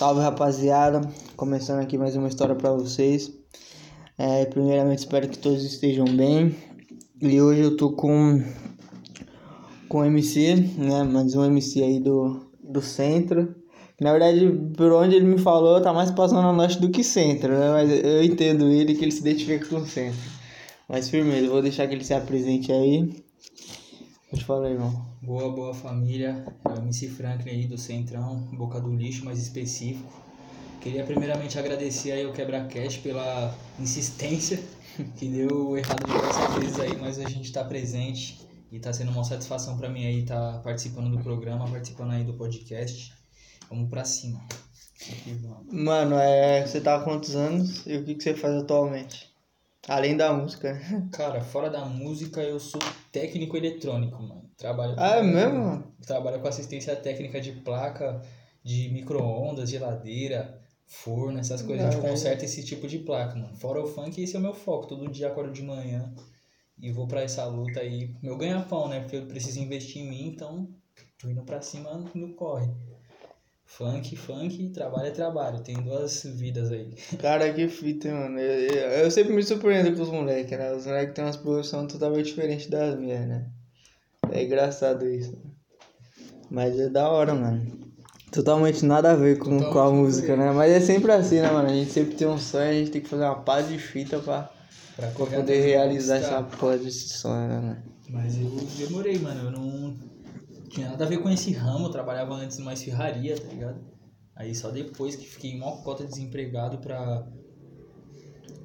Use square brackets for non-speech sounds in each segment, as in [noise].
Salve rapaziada, começando aqui mais uma história para vocês. É, primeiramente espero que todos estejam bem. E hoje eu tô com com MC, né? Mais um MC aí do, do centro. Na verdade, por onde ele me falou, tá mais passando a norte do que centro, né? Mas eu entendo ele que ele se identifica com o centro. Mas firmeza, vou deixar que ele se apresente aí. Pode falar, irmão. Boa, boa família. É o MC Franklin aí do Centrão, Boca do Lixo, mais específico. Queria primeiramente agradecer aí ao Quebra-Cash pela insistência, [laughs] que deu errado diversas vezes aí, mas a gente tá presente e tá sendo uma satisfação para mim aí estar tá participando do programa, participando aí do podcast. Vamos pra cima. Mano, é, você tá há quantos anos e o que, que você faz atualmente? Além da música. Cara, fora da música, eu sou técnico eletrônico, mano. Trabalho ah, é mesmo? Trabalho com assistência técnica de placa, de micro-ondas, geladeira, forno, essas coisas. a gente conserta esse tipo de placa, mano. Fora o funk, esse é o meu foco. Todo dia acordo de manhã e vou para essa luta aí. Meu ganha-pão, né? Porque eu preciso investir em mim, então tô indo pra cima no corre. Funk, funk, trabalho é trabalho. Tem duas vidas aí. Cara, que fita, mano. Eu, eu, eu sempre me surpreendo com os moleques, né? Os moleques têm umas profissões totalmente diferentes das minhas, né? É engraçado isso. Mas é da hora, mano. Totalmente nada a ver com, com a música, né? Mas é sempre assim, né, mano? A gente sempre tem um sonho, a gente tem que fazer uma paz de fita pra, pra, pra poder realizar essa porra desse sonho, né, mano? Mas eu demorei, mano. Eu não tinha nada a ver com esse ramo, eu trabalhava antes mais ferraria, tá ligado? Aí só depois que fiquei mó cota desempregado pra,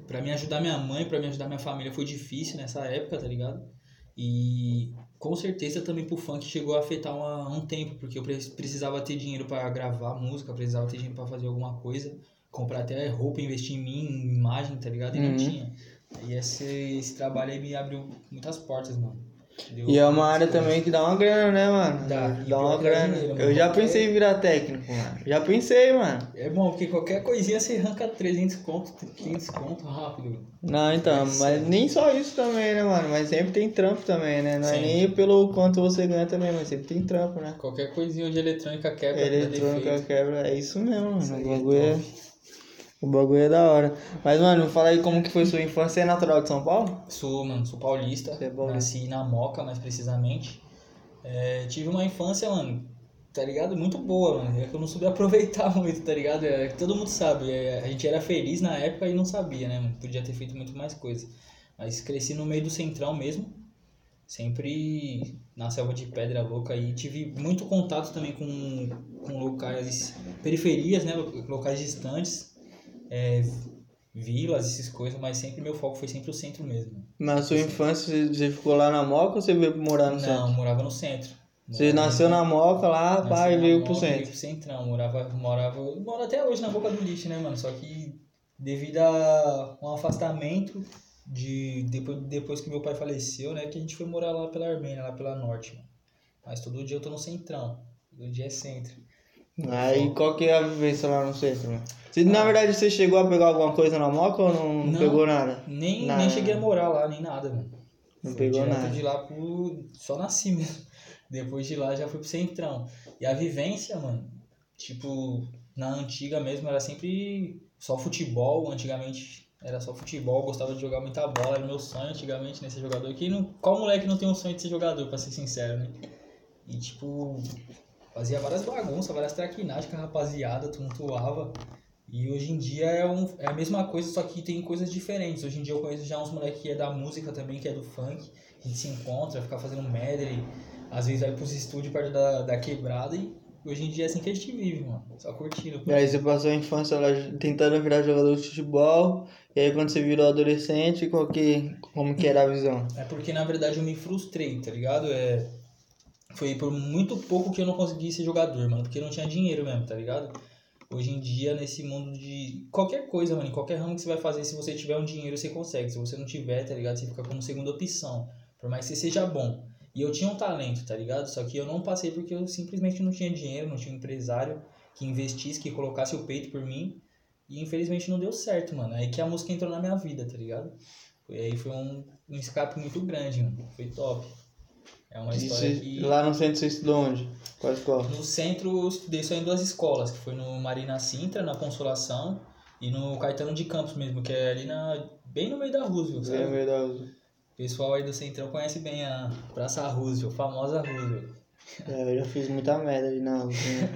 pra me ajudar minha mãe, pra me ajudar minha família, foi difícil nessa época, tá ligado? E com certeza também pro funk chegou a afetar uma, um tempo, porque eu precisava ter dinheiro para gravar música, precisava ter dinheiro para fazer alguma coisa, comprar até roupa, investir em mim, em imagem, tá ligado? E uhum. não tinha. E esse, esse trabalho aí me abriu muitas portas, mano. Deu e é uma área também que dá uma grana, né, mano? Dá, dá uma grana. Dinheiro, eu já pensei em virar técnico, mano. Já pensei, mano. É bom, porque qualquer coisinha você arranca 300 conto, 500 conto rápido. Não, então, é mas nem só isso também, né, mano? Mas sempre tem trampo também, né? Não é Sim. é nem pelo quanto você ganha também, mas sempre tem trampo, né? Qualquer coisinha de eletrônica quebra. Eletrônica quebra, é isso mesmo, mano. O bagulho é. O bagulho é da hora. Mas, mano, fala aí como que foi sua infância. Você é natural de São Paulo? Sou, mano, sou paulista. Você é bom, Nasci na Moca, mais precisamente. É, tive uma infância, mano, tá ligado? Muito boa, mano. É que eu não soube [laughs] aproveitar muito, tá ligado? É, todo mundo sabe. É, a gente era feliz na época e não sabia, né, mano? Podia ter feito muito mais coisa. Mas cresci no meio do centrão mesmo. Sempre na selva de pedra louca e tive muito contato também com, com locais, periferias, né? Locais distantes é, vilas, essas coisas, mas sempre meu foco foi sempre o centro mesmo. Na sua infância você ficou lá na Moca ou você veio morar no Não, centro? Não, morava no centro. Você nasceu na Moca lá, pai, veio pro centro. Veio pro centrão, morava, morava, moro até hoje na boca do lixo, né, mano? Só que devido a um afastamento de depois, depois que meu pai faleceu, né, que a gente foi morar lá pela Armênia, lá pela Norte, mano. Mas todo dia eu tô no centrão. Todo dia é centro. Aí qual que é a vivência lá no centro, mano? Você, na verdade, você chegou a pegar alguma coisa na moca ou não, não pegou nada? Nem, nada. nem cheguei a morar lá, nem nada, mano. Não pegou nada. de lá pro... Só nasci [laughs] mesmo. Depois de lá já fui pro centrão. E a vivência, mano, tipo, na antiga mesmo era sempre só futebol. Antigamente era só futebol, gostava de jogar muita bola, era meu sonho antigamente, né, ser jogador. Quem não, qual moleque não tem um sonho de ser jogador, pra ser sincero, né? E tipo, fazia várias bagunças, várias traquinagens com a rapaziada, tumultuava. E hoje em dia é, um, é a mesma coisa, só que tem coisas diferentes. Hoje em dia eu conheço já uns moleques que é da música também, que é do funk. A gente se encontra, fica fazendo medley. Às vezes vai pros estúdios perto da, da quebrada e hoje em dia é assim que a gente vive, mano. Só curtindo. E aí você passou a infância lá tentando virar jogador de futebol. E aí quando você virou adolescente, qual que, como que era a visão? É porque na verdade eu me frustrei, tá ligado? É, foi por muito pouco que eu não consegui ser jogador, mano. Porque não tinha dinheiro mesmo, tá ligado? Hoje em dia, nesse mundo de qualquer coisa, mano, em qualquer ramo que você vai fazer, se você tiver um dinheiro, você consegue. Se você não tiver, tá ligado? Você fica como segunda opção. Por mais que você seja bom. E eu tinha um talento, tá ligado? Só que eu não passei porque eu simplesmente não tinha dinheiro, não tinha um empresário que investisse, que colocasse o peito por mim. E infelizmente não deu certo, mano. Aí que a música entrou na minha vida, tá ligado? Foi, aí foi um, um escape muito grande, mano. Foi top. É uma história que... Lá no centro você estudou onde? Qual? No centro, eu estudei só em duas escolas, que foi no Marina Sintra, na Consolação, e no Caetano de Campos mesmo, que é ali na, bem no meio da Roosevelt, sabe? É verdade. O pessoal aí do Centrão conhece bem a Praça Roosevelt, famosa Roosevelt. É, eu já fiz muita merda ali na rua. né?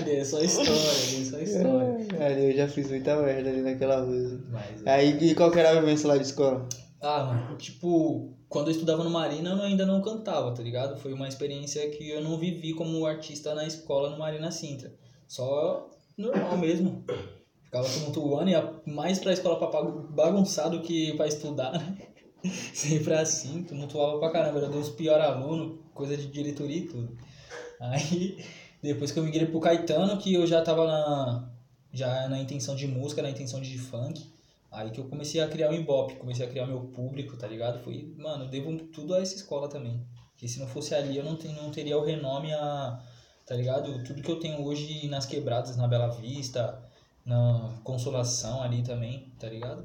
Ali é só história, é só história. Ali eu já fiz muita merda ali naquela rua. Mas, Aí, e qual que era a vivência lá de escola? Ah, mano, tipo, quando eu estudava no Marina, eu ainda não cantava, tá ligado? Foi uma experiência que eu não vivi como artista na escola no Marina Sintra. Só normal mesmo. Ficava tumultuando, ia mais pra escola pra bagu- bagunçar do que pra estudar, né? [laughs] Sempre assim, tumultuava pra caramba. Era dos piores alunos, coisa de diretoria e tudo. Aí, depois que eu migrei pro Caetano, que eu já tava na, já na intenção de música, na intenção de funk, Aí que eu comecei a criar o Ibope, comecei a criar meu público, tá ligado? Foi, mano, eu devo tudo a essa escola também. Porque se não fosse ali, eu não, ten, não teria o renome a, tá ligado? Tudo que eu tenho hoje nas quebradas, na Bela Vista, na Consolação ali também, tá ligado?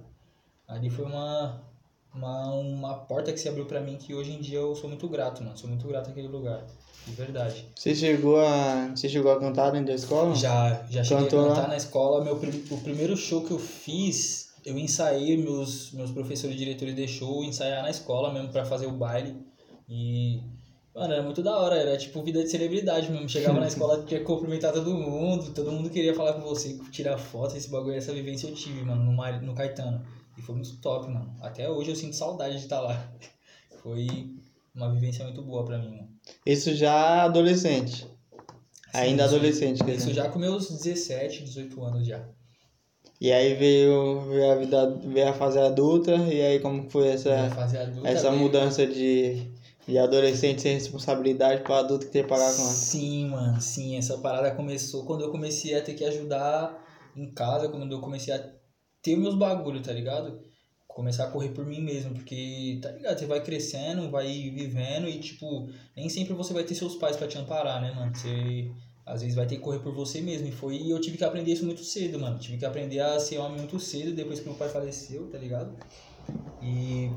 Ali foi uma, uma, uma porta que se abriu pra mim que hoje em dia eu sou muito grato, mano. Sou muito grato àquele lugar, de verdade. Você chegou a. Você chegou a cantar dentro da escola? Já, já cheguei Cantou a lá? cantar na escola. Meu, o primeiro show que eu fiz, eu ensaiei, meus, meus professores e diretores deixou ensaiar na escola mesmo pra fazer o baile. E, mano, era muito da hora, era tipo vida de celebridade mesmo. Chegava na escola, tinha que cumprimentar todo mundo, todo mundo queria falar com você, tirar foto, esse bagulho, essa vivência eu tive, mano, no, no Caetano. E foi muito top, mano. Até hoje eu sinto saudade de estar lá. [laughs] Foi uma vivência muito boa pra mim, mano. Isso já adolescente. Ainda isso- adolescente, quer Isso dizer. já com meus 17, 18 anos já. E aí veio, veio a vida, veio a fase adulta, e aí como foi essa, essa mudança de, de adolescente sem responsabilidade para adulto que tem que pagar a conta? Sim, mano, sim. Essa parada começou quando eu comecei a ter que ajudar em casa, quando eu comecei a ter meus bagulho, tá ligado? Começar a correr por mim mesmo, porque, tá ligado? Você vai crescendo, vai vivendo e, tipo, nem sempre você vai ter seus pais pra te amparar, né, mano? Você, às vezes, vai ter que correr por você mesmo. E foi, eu tive que aprender isso muito cedo, mano. Tive que aprender a ser homem muito cedo, depois que meu pai faleceu, tá ligado? E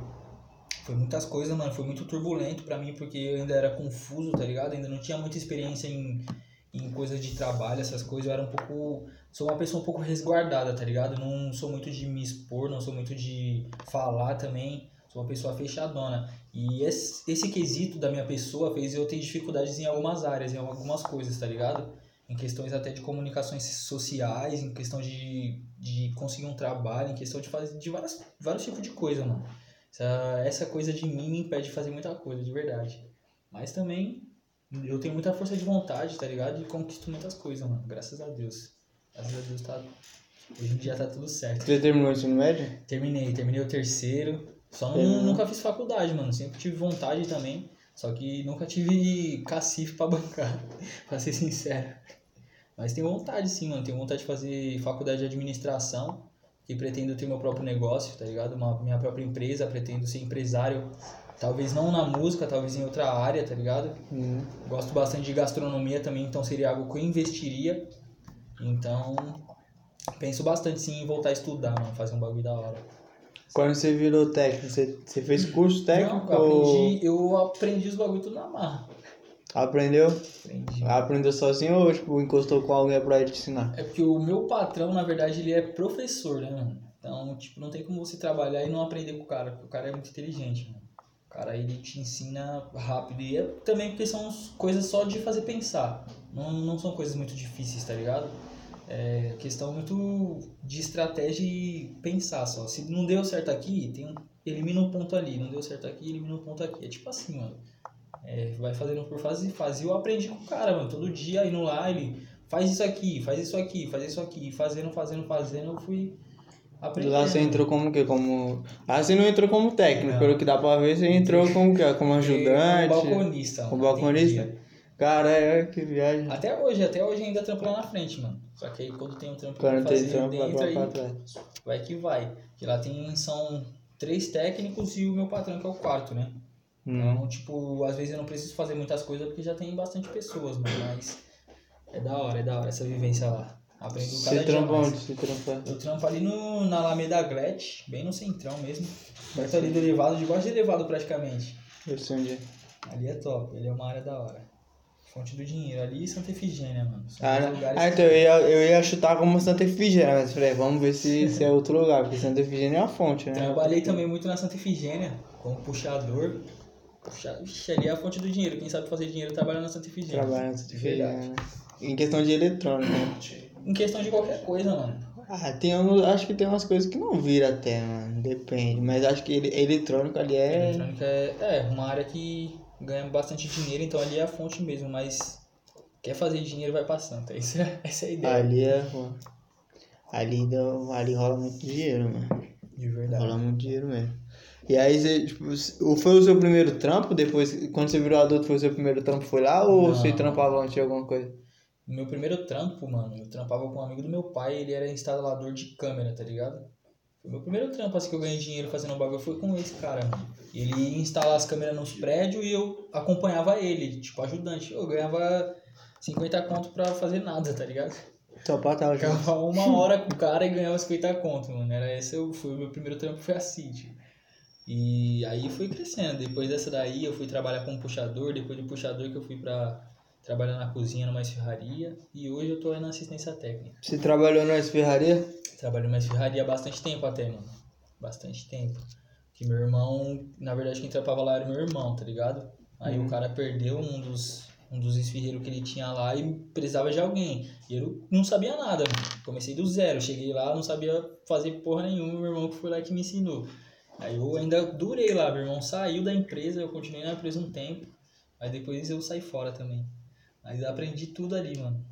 foi muitas coisas, mano. Foi muito turbulento pra mim, porque eu ainda era confuso, tá ligado? Ainda não tinha muita experiência em, em coisas de trabalho, essas coisas. Eu era um pouco. Sou uma pessoa um pouco resguardada, tá ligado? Não sou muito de me expor, não sou muito de falar também. Sou uma pessoa fechadona. E esse, esse quesito da minha pessoa fez eu ter dificuldades em algumas áreas, em algumas coisas, tá ligado? Em questões até de comunicações sociais, em questão de, de conseguir um trabalho, em questão de fazer de várias, vários tipos de coisa, mano. Essa, essa coisa de mim me impede de fazer muita coisa, de verdade. Mas também eu tenho muita força de vontade, tá ligado? E conquisto muitas coisas, mano. Graças a Deus. Graças a Deus tá. Hoje em dia tá tudo certo. Você terminou o ensino médio? Terminei, terminei o terceiro. Só não, Terminou. nunca fiz faculdade, mano. Sempre tive vontade também. Só que nunca tive cacife pra [laughs] bancar, pra ser sincero. Mas tenho vontade sim, mano. Tenho vontade de fazer faculdade de administração. Que pretendo ter meu próprio negócio, tá ligado? Uma, minha própria empresa. Pretendo ser empresário. Talvez não na música, talvez em outra área, tá ligado? Uhum. Gosto bastante de gastronomia também, então seria algo que eu investiria. Então, penso bastante sim em voltar a estudar, mano. Fazer um bagulho da hora. Quando você virou técnico, você, você fez curso técnico Não, eu ou aprendi, eu aprendi os bagulho tudo na marra. aprendeu? Aprendi. Aprendeu sozinho ou tipo, encostou com alguém pra te ensinar? É porque o meu patrão, na verdade, ele é professor, né, mano? Então, tipo, não tem como você trabalhar e não aprender com o cara, porque o cara é muito inteligente, mano. O cara, ele te ensina rápido. E é também porque são coisas só de fazer pensar. Não, não são coisas muito difíceis, tá ligado? É questão muito de estratégia e pensar só. Se não deu certo aqui, tem um, elimina um ponto ali. Não deu certo aqui, elimina um ponto aqui. É tipo assim, mano. É, vai fazendo por fase e fase. E eu aprendi com o cara, mano. Todo dia indo lá, ele faz isso aqui, faz isso aqui, faz isso aqui. Fazendo, fazendo, fazendo, eu fui aprendendo. Lá você entrou como o quê? Como... Lá você não entrou como técnico, Não. pelo que dá pra ver, você entrou como o quê? Como ajudante? Como balconista. Como balconista? Cara, é, que viagem. Até hoje, até hoje ainda trampo lá na frente, mano. Só que aí quando tem um trampo Quando pra fazer trampo, dentro, aí vai que vai. Que lá tem, são três técnicos e o meu patrão que é o quarto, né? Hum. Então, tipo, às vezes eu não preciso fazer muitas coisas porque já tem bastante pessoas, mano. Mas é da hora, é da hora essa vivência lá. Aprendo cada Você trampa onde? Você trampa? Eu trampo ali no, na Alameda Glet, bem no centrão mesmo. Perto ali do elevado, debaixo de elevado praticamente. Eu sei onde é. Ali é top, ali é uma área da hora. Fonte do dinheiro. Ali e Santa Efigênia, mano. São Ah, né? lugares ah, então eu ia, eu ia chutar como Santa Efigênia, mas falei, vamos ver se, se é outro lugar, porque Santa Efigênia é a fonte, né? Trabalhei também muito na Santa Efigênia, como puxador. Puxa... Ixi, ali é a fonte do dinheiro. Quem sabe fazer dinheiro trabalha na Santa Efigênia. Trabalha na Santa Efigênia, né? Em questão de eletrônica, né? Em questão de qualquer coisa, mano. Ah, tem uns, acho que tem umas coisas que não vira até, mano. Depende. Mas acho que ele, eletrônico ali é. Eletrônica é, é uma área que ganha bastante dinheiro, então ali é a fonte mesmo, mas quer fazer dinheiro vai pra Santa. [laughs] Essa é, essa é a ideia. Ali é. Ali, deu, ali rola muito dinheiro, mano. De verdade. Rola muito dinheiro mesmo. E aí você, tipo, foi o seu primeiro trampo? Depois, quando você virou adulto, foi o seu primeiro trampo? Foi lá ou Não. você trampava antes de alguma coisa? Meu primeiro trampo, mano, eu trampava com um amigo do meu pai, ele era instalador de câmera, tá ligado? O meu primeiro trampo, assim, que eu ganhei dinheiro fazendo um bagulho, foi com esse cara. Ele ia instalar as câmeras nos prédios e eu acompanhava ele, tipo, ajudante. Eu ganhava 50 conto pra fazer nada, tá ligado? Só pra estar junto. Ficava uma [laughs] hora com o cara e ganhava 50 conto, mano. Era esse, eu- foi o meu primeiro trampo, foi assim, tipo. E aí foi crescendo. Depois dessa daí eu fui trabalhar como puxador, depois do puxador que eu fui pra trabalhar na cozinha numa esfirraria. E hoje eu tô aí na assistência técnica. Você trabalhou na esferraria? Trabalho numa esfirraria há bastante tempo até, mano. Bastante tempo. Que meu irmão, na verdade quem trampava lá era meu irmão, tá ligado? Aí Uhum. o cara perdeu um dos, um dos esfirreiros que ele tinha lá e precisava de alguém. E eu não sabia nada, mano. Comecei do zero. Cheguei lá, não sabia fazer porra nenhuma. Meu irmão que foi lá que me ensinou. Aí eu ainda durei lá. Meu irmão saiu da empresa, eu continuei na empresa um tempo. Aí depois eu saí fora também. Mas aprendi tudo ali, mano.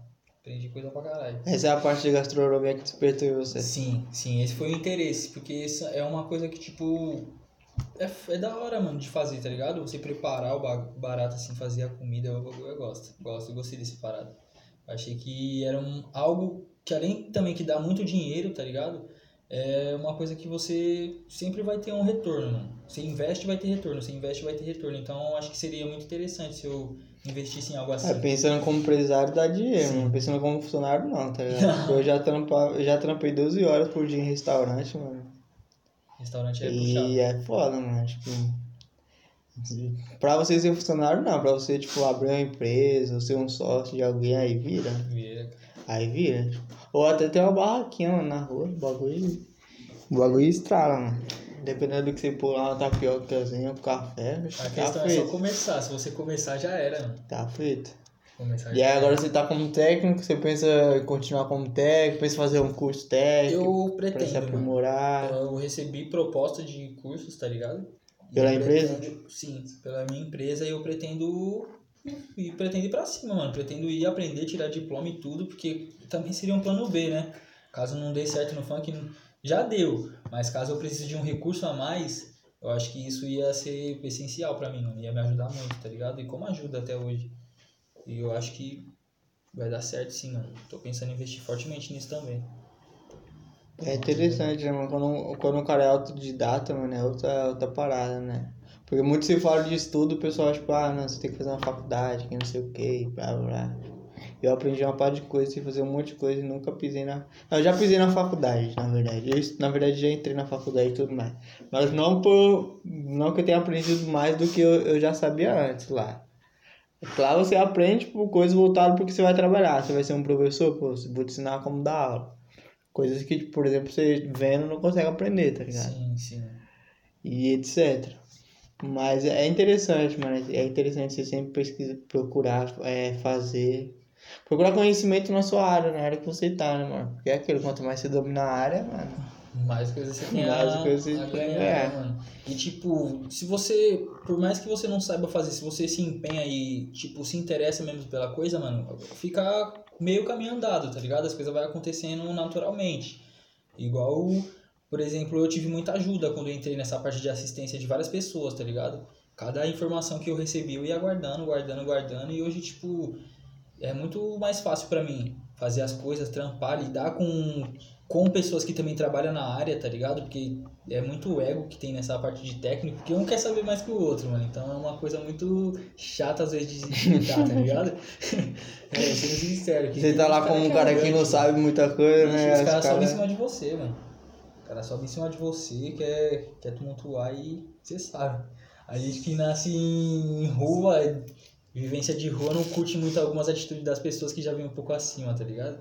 Aprendi coisa pra caralho. Essa é a parte de gastronomia que despertou em você. Sim, sim, esse foi o interesse, porque isso é uma coisa que, tipo, é, é da hora, mano, de fazer, tá ligado? Você preparar o ba- barato, assim, fazer a comida, eu, eu, eu gosto, gosto, eu gostei desse parado. Achei que era um, algo que, além também que dá muito dinheiro, tá ligado? É uma coisa que você sempre vai ter um retorno, mano. Você investe, vai ter retorno, você investe, vai ter retorno. Então, acho que seria muito interessante se eu investisse em algo assim. É, pensando como empresário dá dinheiro, Sim. mano. Pensando como funcionário não, tá ligado? Porque Eu já, trampa, eu já trampei 12 horas por dia em restaurante, mano. Restaurante é puxado. E é foda, mano. Tipo. Pra você ser funcionário, não. Pra você, tipo, abrir uma empresa, ou ser um sócio de alguém, aí vira. Vira. Aí vira. Ou até ter uma barraquinha, mano, na rua. O bagulho. O bagulho estrala, mano. Dependendo do que você pôr lá, uma tapiocazinha, um café, A tá questão é só feito. começar. Se você começar, já era, mano. Tá feito. Começar E já aí era. agora você tá como técnico, você pensa em continuar como técnico, pensa em fazer um curso técnico Eu pra se pretendo, mano. aprimorar. Eu recebi proposta de cursos, tá ligado? E Pela eu empresa? pretendo- sim, pela minha empresa e eu pretendo e pretendo ir pra cima, mano. Pretendo ir aprender, tirar diploma e tudo, porque também seria um plano B, né? Caso não dê certo no funk, já deu. Mas caso eu precise de um recurso a mais, eu acho que isso ia ser essencial pra mim, mano. Ia me ajudar muito, tá ligado? E como ajuda até hoje. E eu acho que vai dar certo sim, mano. Tô pensando em investir fortemente nisso também. É interessante, né, mano? Quando, quando o cara é autodidata, mano, é outra, outra parada, né? Porque muito se fala de estudo, o pessoal, tipo, ah, não, você tem que fazer uma faculdade, que não sei o blá, blá, blá. Eu aprendi uma parte de coisa, sei fazer um monte de coisa e nunca pisei na... Eu já pisei na faculdade, na verdade. Eu, na verdade, já entrei na faculdade e tudo mais. Mas não por... Não que eu tenha aprendido mais do que eu, eu já sabia antes lá. Lá você aprende, tipo, coisas voltadas porque você vai trabalhar. Você vai ser um professor, pô, vou te ensinar como dar aula. Coisas que, por exemplo, você vendo não consegue aprender, tá ligado? Sim, sim. E etc. Mas é interessante, mano. É interessante você sempre pesquisar, procurar é, fazer. Procurar conhecimento na sua área, na área que você tá, né, mano? Porque é aquilo, quanto mais você domina a área, mano. Mais coisas você tem Mais coisas você tem, é. né, mano? E tipo, se você, por mais que você não saiba fazer, se você se empenha e, tipo, se interessa mesmo pela coisa, mano, fica meio caminho andado, tá ligado? As coisas vão acontecendo naturalmente. Igual, por exemplo, eu tive muita ajuda quando eu entrei nessa parte de assistência de várias pessoas, tá ligado? Cada informação que eu recebi eu ia guardando, guardando, guardando, e hoje, tipo, é muito mais fácil pra mim fazer as coisas, trampar, lidar com, com pessoas que também trabalham na área, tá ligado? Porque é muito ego que tem nessa parte de técnico, porque um quer saber mais que o outro, mano. Então é uma coisa muito chata às vezes de lidar, tá ligado? [laughs] [laughs] é, sendo sincero. Você tá lá como um cara que não sabe muita coisa, né? Os caras sobem em cima de você, mano. O cara sobe em cima de você, quer, quer tumultuar e você sabe. A gente que nasce em rua, vivência de rua não curte muito algumas atitudes das pessoas que já vêm um pouco acima, tá ligado?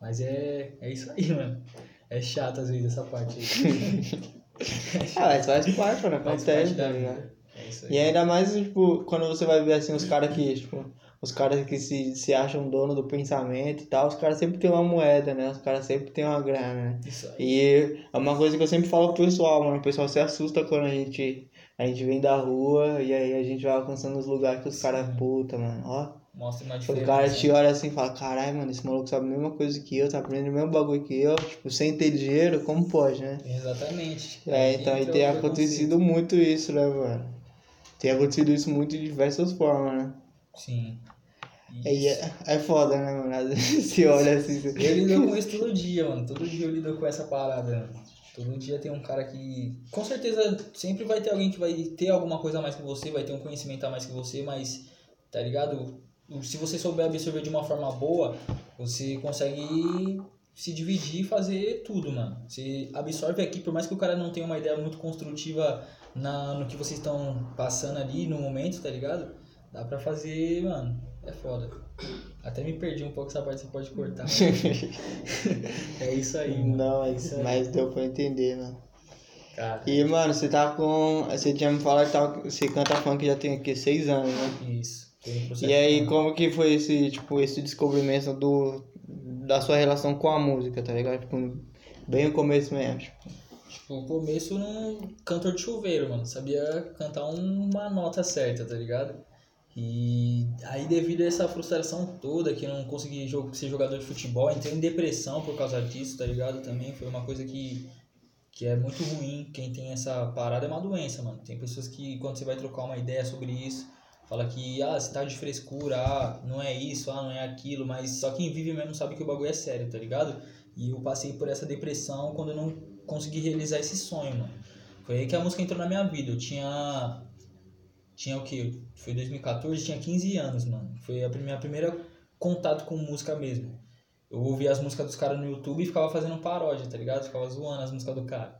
Mas é, é isso aí, mano. É chato às vezes essa parte aí. [laughs] ah, mas faz parte, mano. Acontece, tá ligado? É isso aí. E ainda mais, tipo, quando você vai ver assim, os caras que, tipo, os caras que se, se acham dono do pensamento e tal, os caras sempre tem uma moeda, né? Os caras sempre tem uma grana, né? Isso aí. E é uma coisa que eu sempre falo pro pessoal, mano. O pessoal se assusta quando a gente, a gente vem da rua e aí a gente vai alcançando os lugares que os caras, puta, mano, ó. Mostra uma O diferença. cara te olha assim e fala, caralho, mano, esse maluco sabe a mesma coisa que eu, tá aprendendo o mesmo bagulho que eu, tipo, sem ter dinheiro, como pode, né? Exatamente. É, então entra tem o acontecido muito isso, né, mano? Tem acontecido isso muito de diversas formas, né? Sim. É, é foda, né, mano? Você olha assim, você... Eu lido com isso todo dia, mano. Todo dia eu lido com essa parada. mano. Todo dia tem um cara que. Com certeza sempre vai ter alguém que vai ter alguma coisa a mais que você, vai ter um conhecimento a mais que você, mas, tá ligado? Se você souber absorver de uma forma boa, você consegue se dividir e fazer tudo, mano. Você absorve aqui, por mais que o cara não tenha uma ideia muito construtiva na, no que vocês estão passando ali no momento, tá ligado? Dá pra fazer, mano. É foda. Até me perdi um pouco essa parte, você pode cortar. [laughs] é isso aí, mano. Não, É isso aí. mas deu pra entender, né? Cara, E, mano, você tá com. Você tinha me falado que tá- você canta funk já tem aqui seis anos, né? isso. Um E aí, como que foi esse, tipo, esse descobrimento do, da sua relação com a música, tá ligado? Tipo, bem no começo mesmo. Tipo, Tipo, o começo num cantor de chuveiro, mano. Sabia cantar uma nota certa, tá ligado? E aí, devido a essa frustração toda, que eu não consegui ser jogador de futebol, entrei em depressão por causa disso, tá ligado? Também foi uma coisa que, que é muito ruim. Quem tem essa parada é uma doença, mano. Tem pessoas que, quando você vai trocar uma ideia sobre isso, fala que, ah, você tá de frescura, ah, não é isso, ah, não é aquilo, mas só quem vive mesmo sabe que o bagulho é sério, tá ligado? E eu passei por essa depressão quando eu não consegui realizar esse sonho, mano. Foi aí que a música entrou na minha vida. Eu tinha. Tinha o quê? Foi 2014, tinha 15 anos, mano. Foi a minha primeira contato com música mesmo. Eu ouvia as músicas dos caras no YouTube e ficava fazendo paródia, tá ligado? Ficava zoando as músicas do cara.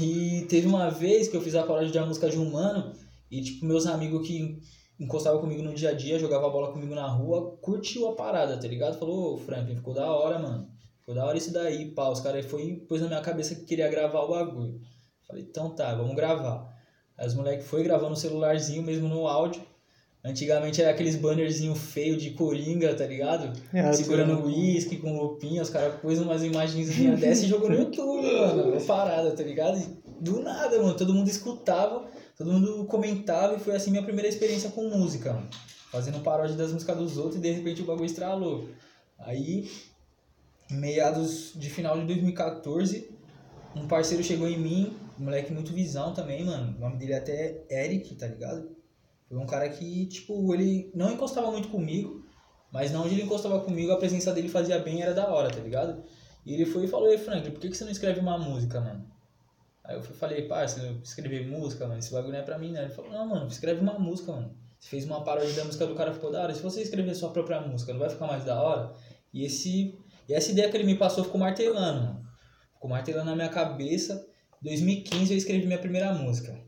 E teve uma vez que eu fiz a paródia de uma música de um mano e, tipo, meus amigos que encostavam comigo no dia a dia, jogava bola comigo na rua, curtiu a parada, tá ligado? Falou, ô Franklin, ficou da hora, mano. Ficou da hora isso daí, pá. Os caras foi pôs na minha cabeça que queria gravar o bagulho. Falei, então tá, vamos gravar. Aí os moleques foi gravando no celularzinho, mesmo no áudio. Antigamente era aqueles bannerzinho feio de coringa, tá ligado? É, Segurando uísque com roupinha, os caras pôs umas imagenzinhas dessa e jogou no YouTube, mano. Uma parada, tá ligado? E do nada, mano. Todo mundo escutava, todo mundo comentava e foi assim minha primeira experiência com música, mano. Fazendo paródia das músicas dos outros e de repente o bagulho estralou. Aí, meados de final de 2014, um parceiro chegou em mim, um moleque muito visão também, mano. O nome dele é até Eric, tá ligado? Foi um cara que, tipo, ele não encostava muito comigo, mas na onde ele encostava comigo, a presença dele fazia bem, era da hora, tá ligado? E ele foi e falou, ei Frank, por que, que você não escreve uma música, mano? Aí eu falei, parça, escrever música, mano, esse bagulho não é pra mim, né? Ele falou, não, mano, escreve uma música, mano. Você fez uma paródia da música do cara, ficou da hora. Se você escrever sua própria música, não vai ficar mais da hora? E, esse, e essa ideia que ele me passou ficou martelando, mano. Ficou martelando na minha cabeça. 2015 eu escrevi minha primeira música.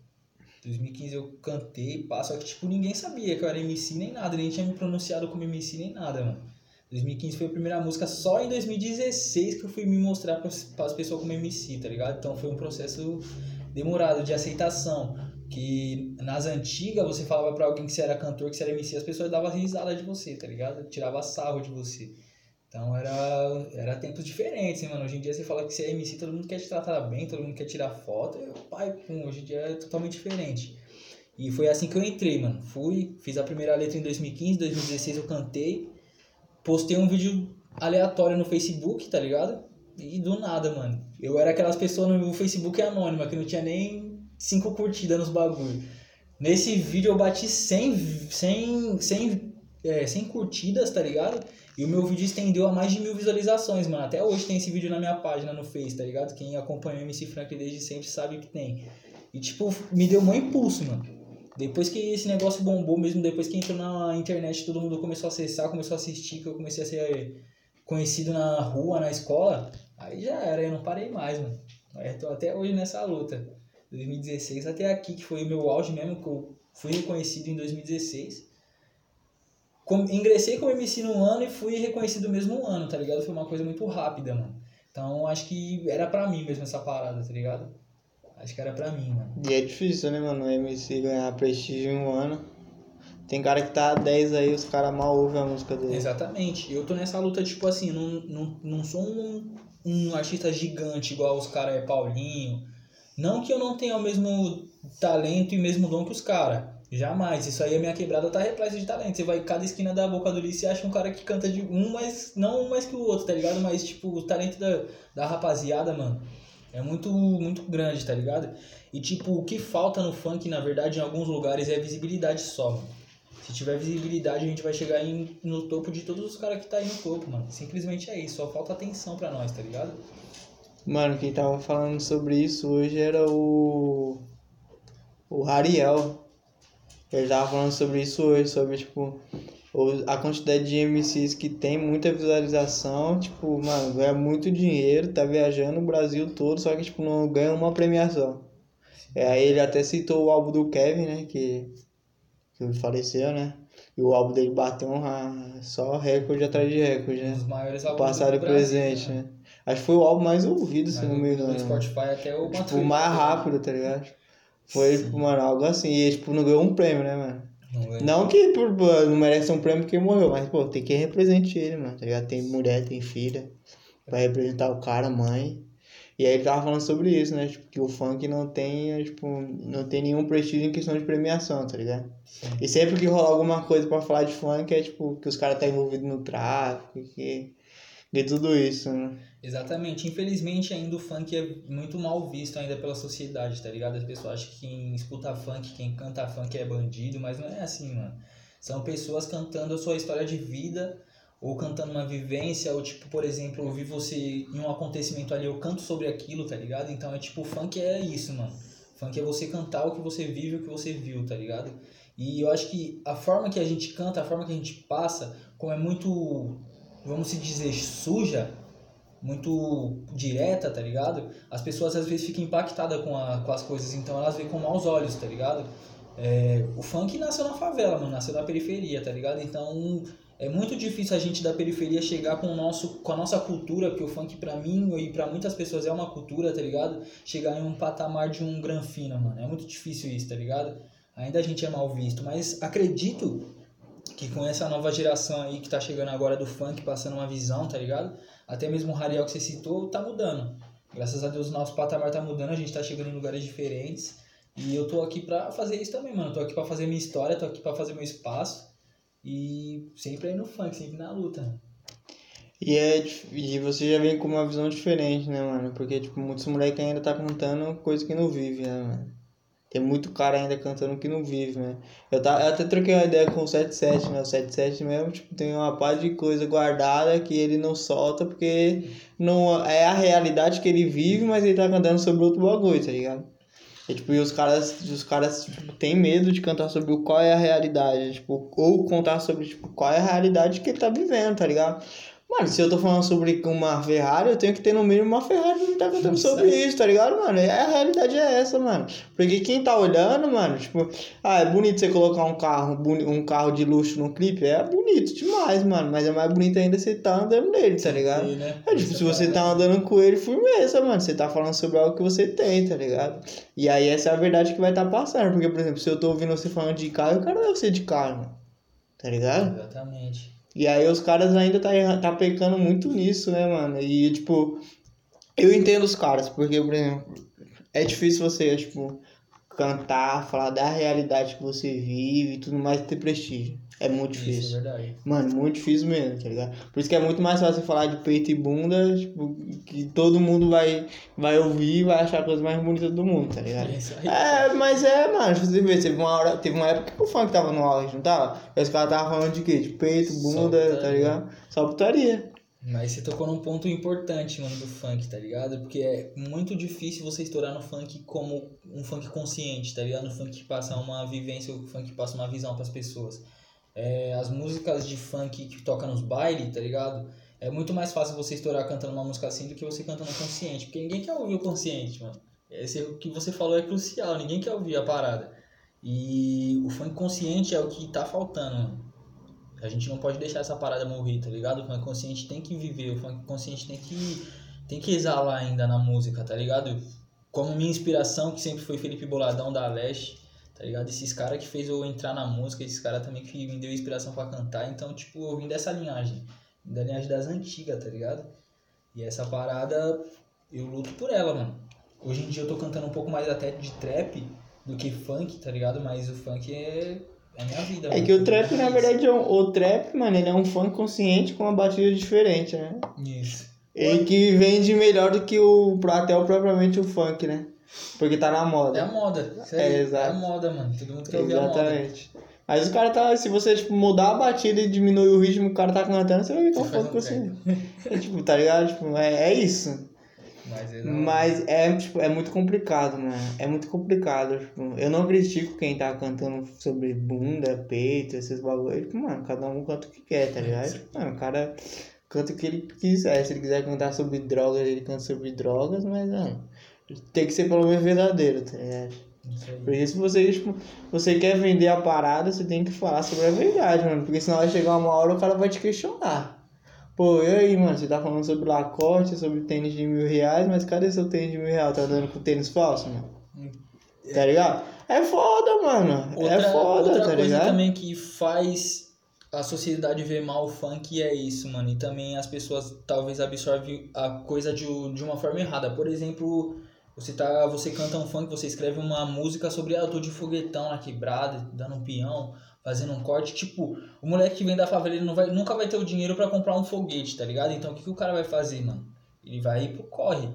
2015 eu cantei, pá, só que tipo, ninguém sabia que eu era MC nem nada, nem tinha me pronunciado como MC nem nada, mano. 2015 foi a primeira música, só em 2016 que eu fui me mostrar para as pessoas como MC, tá ligado? Então foi um processo demorado de aceitação. Que nas antigas você falava pra alguém que você era cantor, que você era MC, as pessoas davam risada de você, tá ligado? Tirava sarro de você. Então era, era tempos diferentes, hein, mano. Hoje em dia você fala que você é MC, todo mundo quer te tratar bem, todo mundo quer tirar foto. E, pai, pum, hoje em dia é totalmente diferente. E foi assim que eu entrei, mano. Fui, fiz a primeira letra em 2015, 2016 eu cantei. Postei um vídeo aleatório no Facebook, tá ligado? E do nada, mano. Eu era aquelas pessoas no Facebook anônima, que não tinha nem cinco curtidas nos bagulho. Nesse vídeo eu bati 100, 100, 100, é, 100 curtidas, tá ligado? E o meu vídeo estendeu a mais de mil visualizações, mano. Até hoje tem esse vídeo na minha página no Face, tá ligado? Quem acompanha o MC Frank desde sempre sabe que tem. E, tipo, me deu um impulso, mano. Depois que esse negócio bombou mesmo, depois que entrou na internet, todo mundo começou a acessar, começou a assistir, que eu comecei a ser conhecido na rua, na escola, aí já era, eu não parei mais, mano. Eu tô até hoje nessa luta. 2016 até aqui, que foi o meu auge mesmo, que eu fui reconhecido em 2016. Com- ingressei como MC no ano e fui reconhecido mesmo um ano, tá ligado? Foi uma coisa muito rápida, mano. Então acho que era pra mim mesmo essa parada, tá ligado? Acho que era pra mim, mano. E é difícil, né, mano? O MC ganhar prestígio em um ano. Tem cara que tá há 10 aí, os caras mal ouvem a música dele. Exatamente. Eu tô nessa luta, tipo assim, não, não, não sou um, um artista gigante igual os caras é Paulinho. Não que eu não tenha o mesmo talento e mesmo dom que os caras. Jamais. Isso aí, a minha quebrada tá repleta de talento. Você vai cada esquina da boca do lixo e acha um cara que canta de um, mas não um mais que o outro, tá ligado? Mas, tipo, o talento da, da rapaziada, mano, é muito, muito grande, tá ligado? E, tipo, o que falta no funk, na verdade, em alguns lugares é visibilidade só. Se tiver visibilidade, a gente vai chegar em, no topo de todos os caras que tá aí no topo, mano. Simplesmente é isso. Só falta atenção pra nós, tá ligado? Mano, quem tava falando sobre isso hoje era o. O Rariel. Ele tava falando sobre isso hoje, sobre, tipo, a quantidade de MCs que tem muita visualização, tipo, mano, ganha muito dinheiro, tá viajando o Brasil todo, só que, tipo, não ganha uma premiação. É, aí ele até citou o álbum do Kevin, né, que, que faleceu, né, e o álbum dele bateu só recorde atrás de recorde, né, dos maiores álbuns passado e presente, né. Acho que foi o álbum mais ouvido, se Mas não me engano. Spotify até o Tipo, o mais rápido, tá ligado? Foi, tipo, mano, algo assim. E, tipo, não ganhou um prêmio, né, mano? Não, Não que por, não merece um prêmio porque morreu, mas, pô, tem que representar ele, mano, tá ligado? Tem mulher, tem filha, vai representar o cara, mãe. E aí ele tava falando sobre isso, né? Tipo, que o funk não tem, tipo, não tem nenhum prestígio em questão de premiação, tá ligado? E sempre que rola alguma coisa pra falar de funk é, tipo, que os caras tá envolvidos no tráfico, que... E tudo isso, né? Exatamente. Infelizmente, ainda o funk é muito mal visto ainda pela sociedade, tá ligado? As pessoas acham que quem escuta funk, quem canta funk é bandido, mas não é assim, mano. São pessoas cantando a sua história de vida, ou cantando uma vivência, ou tipo, por exemplo, ouvir você em um acontecimento ali, eu canto sobre aquilo, tá ligado? Então é tipo, funk é isso, mano. Funk é você cantar o que você vive, o que você viu, tá ligado? E eu acho que a forma que a gente canta, a forma que a gente passa, como é muito, vamos se dizer, suja, muito direta, tá ligado? As pessoas às vezes ficam impactadas com, a, com as coisas, então elas veem com maus olhos, tá ligado? É, o funk nasceu na favela, mano, nasceu na periferia, tá ligado? Então é muito difícil a gente da periferia chegar com, o nosso, com a nossa cultura, porque o funk pra mim e pra muitas pessoas é uma cultura, tá ligado? Chegar em um patamar de um granfina, mano. É muito difícil isso, tá ligado? Ainda a gente é mal visto, mas acredito que com essa nova geração aí que tá chegando agora do funk, passando uma visão, tá ligado? Até mesmo o Rariel que você citou, tá mudando. Graças a Deus o nosso patamar tá mudando, a gente tá chegando em lugares diferentes. E eu tô aqui pra fazer isso também, mano. Tô aqui pra fazer minha história, tô aqui pra fazer meu espaço. E sempre aí no funk, sempre na luta. E, é, e você já vem com uma visão diferente, né, mano? Porque, tipo, muitos moleques ainda tá cantando coisa que não vive, né, mano? Tem muito cara ainda cantando que não vive, né? Eu, tá, eu até troquei uma ideia com o 77, né? O 77 mesmo, tipo, tem uma par de coisa guardada que ele não solta porque não é a realidade que ele vive, mas ele tá cantando sobre outro bagulho, tá ligado? E, tipo, e os caras, os caras tipo, têm medo de cantar sobre qual é a realidade, tipo, ou contar sobre, tipo, qual é a realidade que ele tá vivendo, tá ligado? Mano, se eu tô falando sobre uma Ferrari, eu tenho que ter no mínimo uma Ferrari pra me tá cantando sobre isso, tá ligado, mano? É, a realidade é essa, mano. Porque quem tá olhando, mano, tipo, ah, é bonito você colocar um carro, um carro de luxo no clipe, é bonito demais, mano. Mas é mais bonito ainda você tá andando nele, tá ligado? E, né? É, tipo, se você tá andando com ele, firmeza, mano. Você tá falando sobre algo que você tem, tá ligado? E aí essa é a verdade que vai estar tá passando. Porque, por exemplo, se eu tô ouvindo você falando de carro, eu quero ver você de carro, mano. Tá ligado? Exatamente. E aí os caras ainda tá, tá pecando muito nisso, né, mano? E, tipo, eu entendo os caras, porque, por exemplo, é difícil você, tipo, cantar, falar da realidade que você vive e tudo mais ter prestígio. É muito Isso difícil. é verdade. Mano, muito difícil mesmo, tá ligado? Por isso que é muito mais fácil falar de peito e bunda, tipo, que todo mundo vai, vai ouvir e vai achar a coisa mais bonita do mundo, tá ligado? É isso. É, mas é, mano, você vê, teve uma hora, teve uma época que o funk tava no auge, não tava? E os caras tava falando de quê? De peito, bunda, tá ligado? Só putaria. Mas você tocou num ponto importante, mano, do funk, tá ligado? Porque é muito difícil você estourar no funk como um funk consciente, tá ligado? No funk que passa uma vivência, o funk que passa uma visão pras pessoas. É, as músicas de funk que toca nos bailes, tá ligado? É muito mais fácil você estourar cantando uma música assim do que você cantando consciente. Porque ninguém quer ouvir o consciente, mano. Esse o que você falou é crucial, ninguém quer ouvir a parada. E o funk consciente é o que tá faltando, mano. A gente não pode deixar essa parada morrer, tá ligado? O funk consciente tem que viver, o funk consciente tem que, tem que exalar ainda na música, tá ligado? Como minha inspiração, que sempre foi Felipe Boladão da Leste, tá ligado? Esses caras que fez eu entrar na música, esses caras também que me deu inspiração para cantar, então, tipo, eu vim dessa linhagem, da linhagem das antigas, tá ligado? E essa parada, eu luto por ela, mano. Hoje em dia eu tô cantando um pouco mais até de trap do que funk, tá ligado? Mas o funk é, é minha vida. É mano. que o trap, na verdade, é um, o trap, mano, ele é um funk consciente com uma batida diferente, né? Isso. E que vende melhor do que o até o propriamente o funk, né? Porque tá na É a moda. moda. Isso É, aí, é, exato. a moda, mano. Todo mundo quer ouvir a moda. Exatamente. Mas o cara tá. Se você tipo, mudar a batida e diminuir o ritmo que o cara tá cantando, você vai ver que é um Você consciente. [laughs] É, tipo, tá ligado? Tipo, é, é isso. Mas é, da- Mas é, tipo, é muito complicado, mano. É muito complicado. Tipo, eu não critico quem tá cantando sobre bunda, peito, esses bagulhos. Tipo, mano, cada um canta o que quer, tá ligado? Tipo, mano, o cara canta o que ele quiser. Se ele quiser cantar sobre drogas, ele canta sobre drogas, mas, mano, tem que ser pelo menos verdadeiro, tá ligado? Por isso, você, tipo, você quer vender a parada, você tem que falar sobre a verdade, mano. Porque senão vai chegar uma hora o cara vai te questionar. Pô, e aí, mano, você tá falando sobre Lacoste, sobre tênis de mil reais, mas cadê seu tênis de mil reais? Tá dando com tênis falso, mano? Tá ligado? É foda, mano. Outra, é foda, outra tá coisa ligado? também que faz a sociedade ver mal o funk é isso, mano. E também as pessoas talvez absorvem a coisa de, de uma forma errada. Por exemplo, você tá, você canta um funk, você escreve uma música sobre ah, eu tô de foguetão na quebrada, dando um peão, fazendo um corte. Tipo, o moleque que vem da favela, ele não vai, nunca vai ter o dinheiro pra comprar um foguete, tá ligado? Então o que, que o cara vai fazer, mano? Ele vai ir pro corre.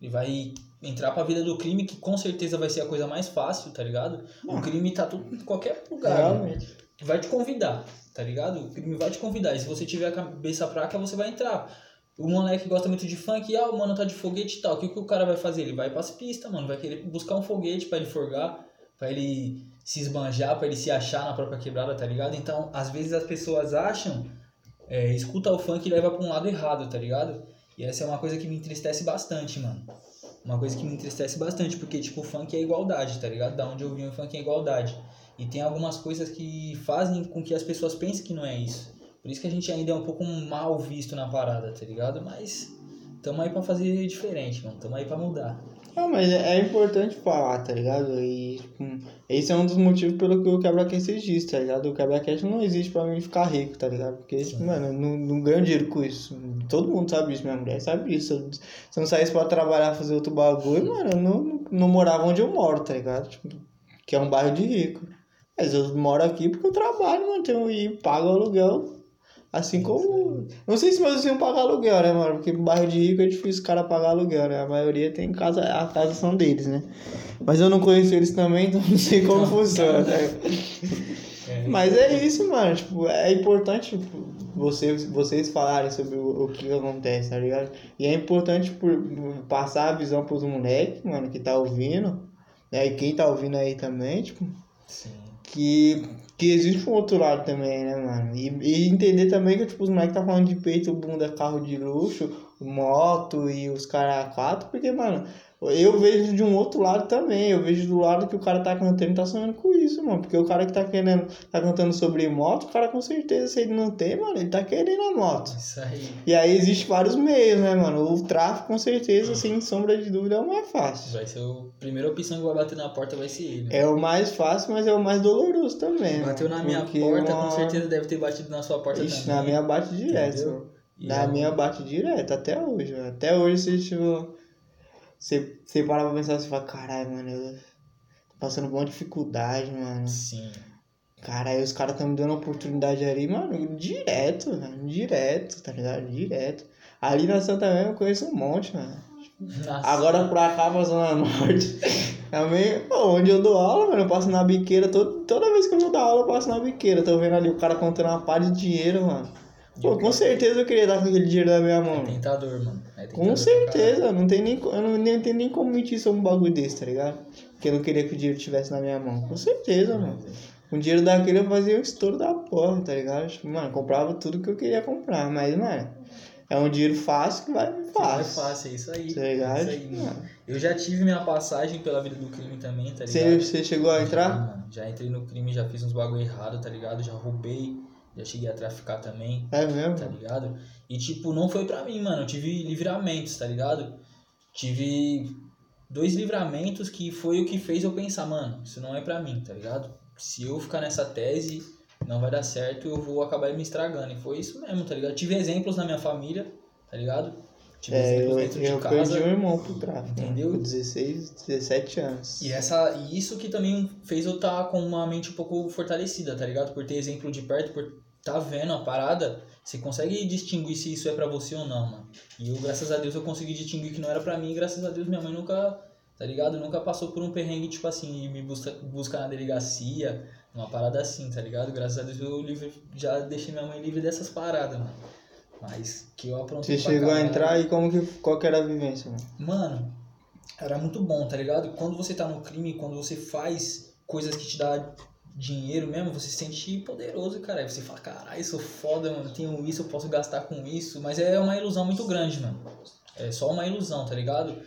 Ele vai entrar pra vida do crime, que com certeza vai ser a coisa mais fácil, tá ligado? O crime tá tudo em qualquer lugar. mano Realmente. vai te convidar, tá ligado? O crime vai te convidar. E se você tiver a cabeça fraca, você vai entrar. O moleque gosta muito de funk, ah, o mano tá de foguete e tal. O que, que o cara vai fazer? Ele vai pras pistas, mano. Vai querer buscar um foguete pra ele forgar, pra ele se esbanjar, pra ele se achar na própria quebrada, tá ligado? Então, às vezes as pessoas acham, é, escuta o funk e leva pra um lado errado, tá ligado? E essa é uma coisa que me entristece bastante, mano. Uma coisa que me entristece bastante, porque, tipo, o funk é igualdade, tá ligado? Da onde eu vim, o funk é igualdade. E tem algumas coisas que fazem com que as pessoas pensem que não é isso. Por isso que a gente ainda é um pouco mal visto na parada, tá ligado? Mas tamo aí pra fazer diferente, mano. Tamo aí pra mudar. Não, mas é é importante falar, tá ligado? E, tipo, esse é um dos motivos pelo que o quebra-cash existe, tá ligado? O quebra-cash não existe pra mim ficar rico, tá ligado? Porque, tipo, mano, eu não, não ganho dinheiro com isso. Todo mundo sabe isso, minha mulher sabe isso. Se eu não saísse pra trabalhar, fazer outro bagulho, mano, eu não, não morava onde eu moro, tá ligado? Tipo, que é um bairro de rico. Mas eu moro aqui porque eu trabalho, mano, tenho, e pago aluguel. Assim como. Não sei se meus vizinhos pagam aluguel, né, mano? Porque no bairro de rico é difícil o cara pagar aluguel, né? A maioria tem casa, a casa são deles, né? Mas eu não conheço eles também, então não sei como funciona, né? [laughs] Mas é isso, mano. Tipo, é importante tipo, vocês, vocês falarem sobre o, o que acontece, tá ligado? E é importante por, passar a visão pros moleques, mano, que tá ouvindo. Né? E quem tá ouvindo aí também, tipo, Sim. que, que existe um outro lado também, né, mano? E, e entender também que, tipo, os moleques tá falando de peito, bunda, carro de luxo, moto e os caras quatro, porque, mano, eu vejo de um outro lado também. Eu vejo do lado que o cara tá cantando e tá sonhando com isso, mano. Porque o cara que tá querendo, tá cantando sobre moto, o cara com certeza, se ele não tem, mano, ele tá querendo a moto. Isso aí. E aí existe vários meios, né, mano? O tráfico, com certeza, sem sombra de dúvida, é o mais fácil. Vai ser o... a primeira opção que vai bater na porta vai ser ele. É o mais fácil, mas é o mais doloroso também. Bateu mano. na minha porta, uma- com certeza deve ter batido na sua porta Ixi, também. na minha bate direto. Entendeu? Na é- minha bate direto, até hoje, mano. Até hoje você, tipo. Você, você para pra pensar e fala, caralho, mano, eu tô passando por uma dificuldade, mano. Sim. Caralho, os caras tão me dando oportunidade ali, mano, direto, mano. Direto, tá ligado? Direto. Ali na Santa mesmo eu conheço um monte, mano. Nossa. Agora pra cá, pra Zona Norte. [laughs] Também, pô, onde eu dou aula, mano, eu passo na biqueira. Todo, toda vez que eu vou dar aula, eu passo na biqueira. Tô vendo ali o cara contando uma pá de dinheiro, mano. Pô, com certeza eu queria dar com aquele dinheiro da minha É mão. tentador, mano. É Com certeza, não tem nem, eu não, nem tenho nem como mentir sobre um bagulho desse, tá ligado? Porque eu não queria que o dinheiro estivesse na minha mão. Com certeza, caralho. mano. Com o dinheiro daquele eu fazia o estouro da porra, tá ligado? Tipo, mano, comprava tudo que eu queria comprar. Mas, mano, é um dinheiro fácil que vai É fácil. fácil, é isso aí. Tá É ligado? isso aí, mano. Eu já tive minha passagem pela vida do crime também, tá ligado? você chegou a Já, entrar? mano, já entrei no crime, já fiz uns bagulho errado, tá ligado? Já roubei, Já cheguei a traficar também, É mesmo? tá ligado? E tipo, não foi pra mim, mano. Eu tive livramentos, tá ligado? Tive dois livramentos que foi o que fez eu pensar, mano, isso não é pra mim, tá ligado? Se eu ficar nessa tese, não vai dar certo, eu vou acabar me estragando. E foi isso mesmo, tá ligado? Tive exemplos na minha família, tá ligado? Tive É, exemplos eu, dentro eu de perdi casa. um irmão pro tráfico. Entendeu? Com 16, 17 anos. E essa, e isso que também fez eu estar com uma mente um pouco fortalecida, tá ligado? Por ter exemplo de perto, por tá vendo a parada, você consegue distinguir se isso é pra você ou não, mano. E eu, graças a Deus, eu consegui distinguir que não era pra mim, e graças a Deus minha mãe nunca, tá ligado? Nunca passou por um perrengue, tipo assim, e me busca, busca na delegacia, uma parada assim, tá ligado? Graças a Deus eu livre, já deixei minha mãe livre dessas paradas, mano. Mas que eu aprontei Você chegou a entrar e como que, qual que era a vivência, mano? Mano, era muito bom, tá ligado? Quando você tá no crime, quando você faz coisas que te dá dinheiro mesmo, você se sente poderoso, cara. Aí você fala, caralho, sou foda, mano, tenho isso, eu posso gastar com isso. Mas é uma ilusão muito grande, mano. É só uma ilusão, tá ligado?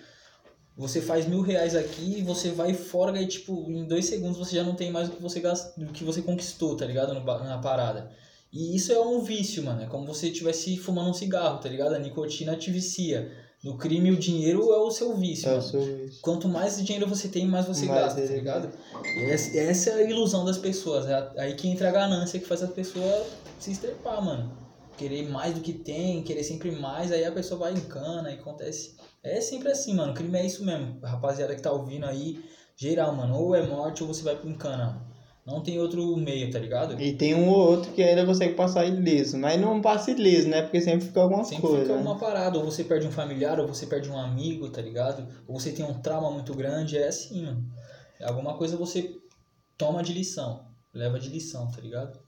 Você faz mil reais aqui e você vai fora e, tipo, em dois segundos você já não tem mais o que você gast... do que você conquistou, tá ligado? Na parada. E isso é um vício, mano. É como você estivesse fumando um cigarro, tá ligado? A nicotina te vicia. No crime, o dinheiro é o seu vício, É o mano. seu isso. Quanto mais dinheiro você tem, mais você Mais gasta, tá ligado? Essa, essa é a ilusão das pessoas. É aí que entra a ganância que faz a pessoa se estrepar, mano. Querer mais do que tem, querer sempre mais, aí a pessoa vai em cana e acontece. É sempre assim, mano. O crime é isso mesmo. Rapaziada que tá ouvindo aí, geral, mano. Ou é morte ou você vai pro encana. Não tem outro meio, tá ligado? E tem um ou outro que ainda consegue passar ileso. Mas não passa ileso, né? Porque sempre fica alguma Sempre coisa. fica né? uma parada, ou você perde um familiar, ou você perde um amigo, tá ligado? Ou você tem um trauma muito grande, é assim, mano. Alguma coisa você toma de lição, leva de lição, tá ligado?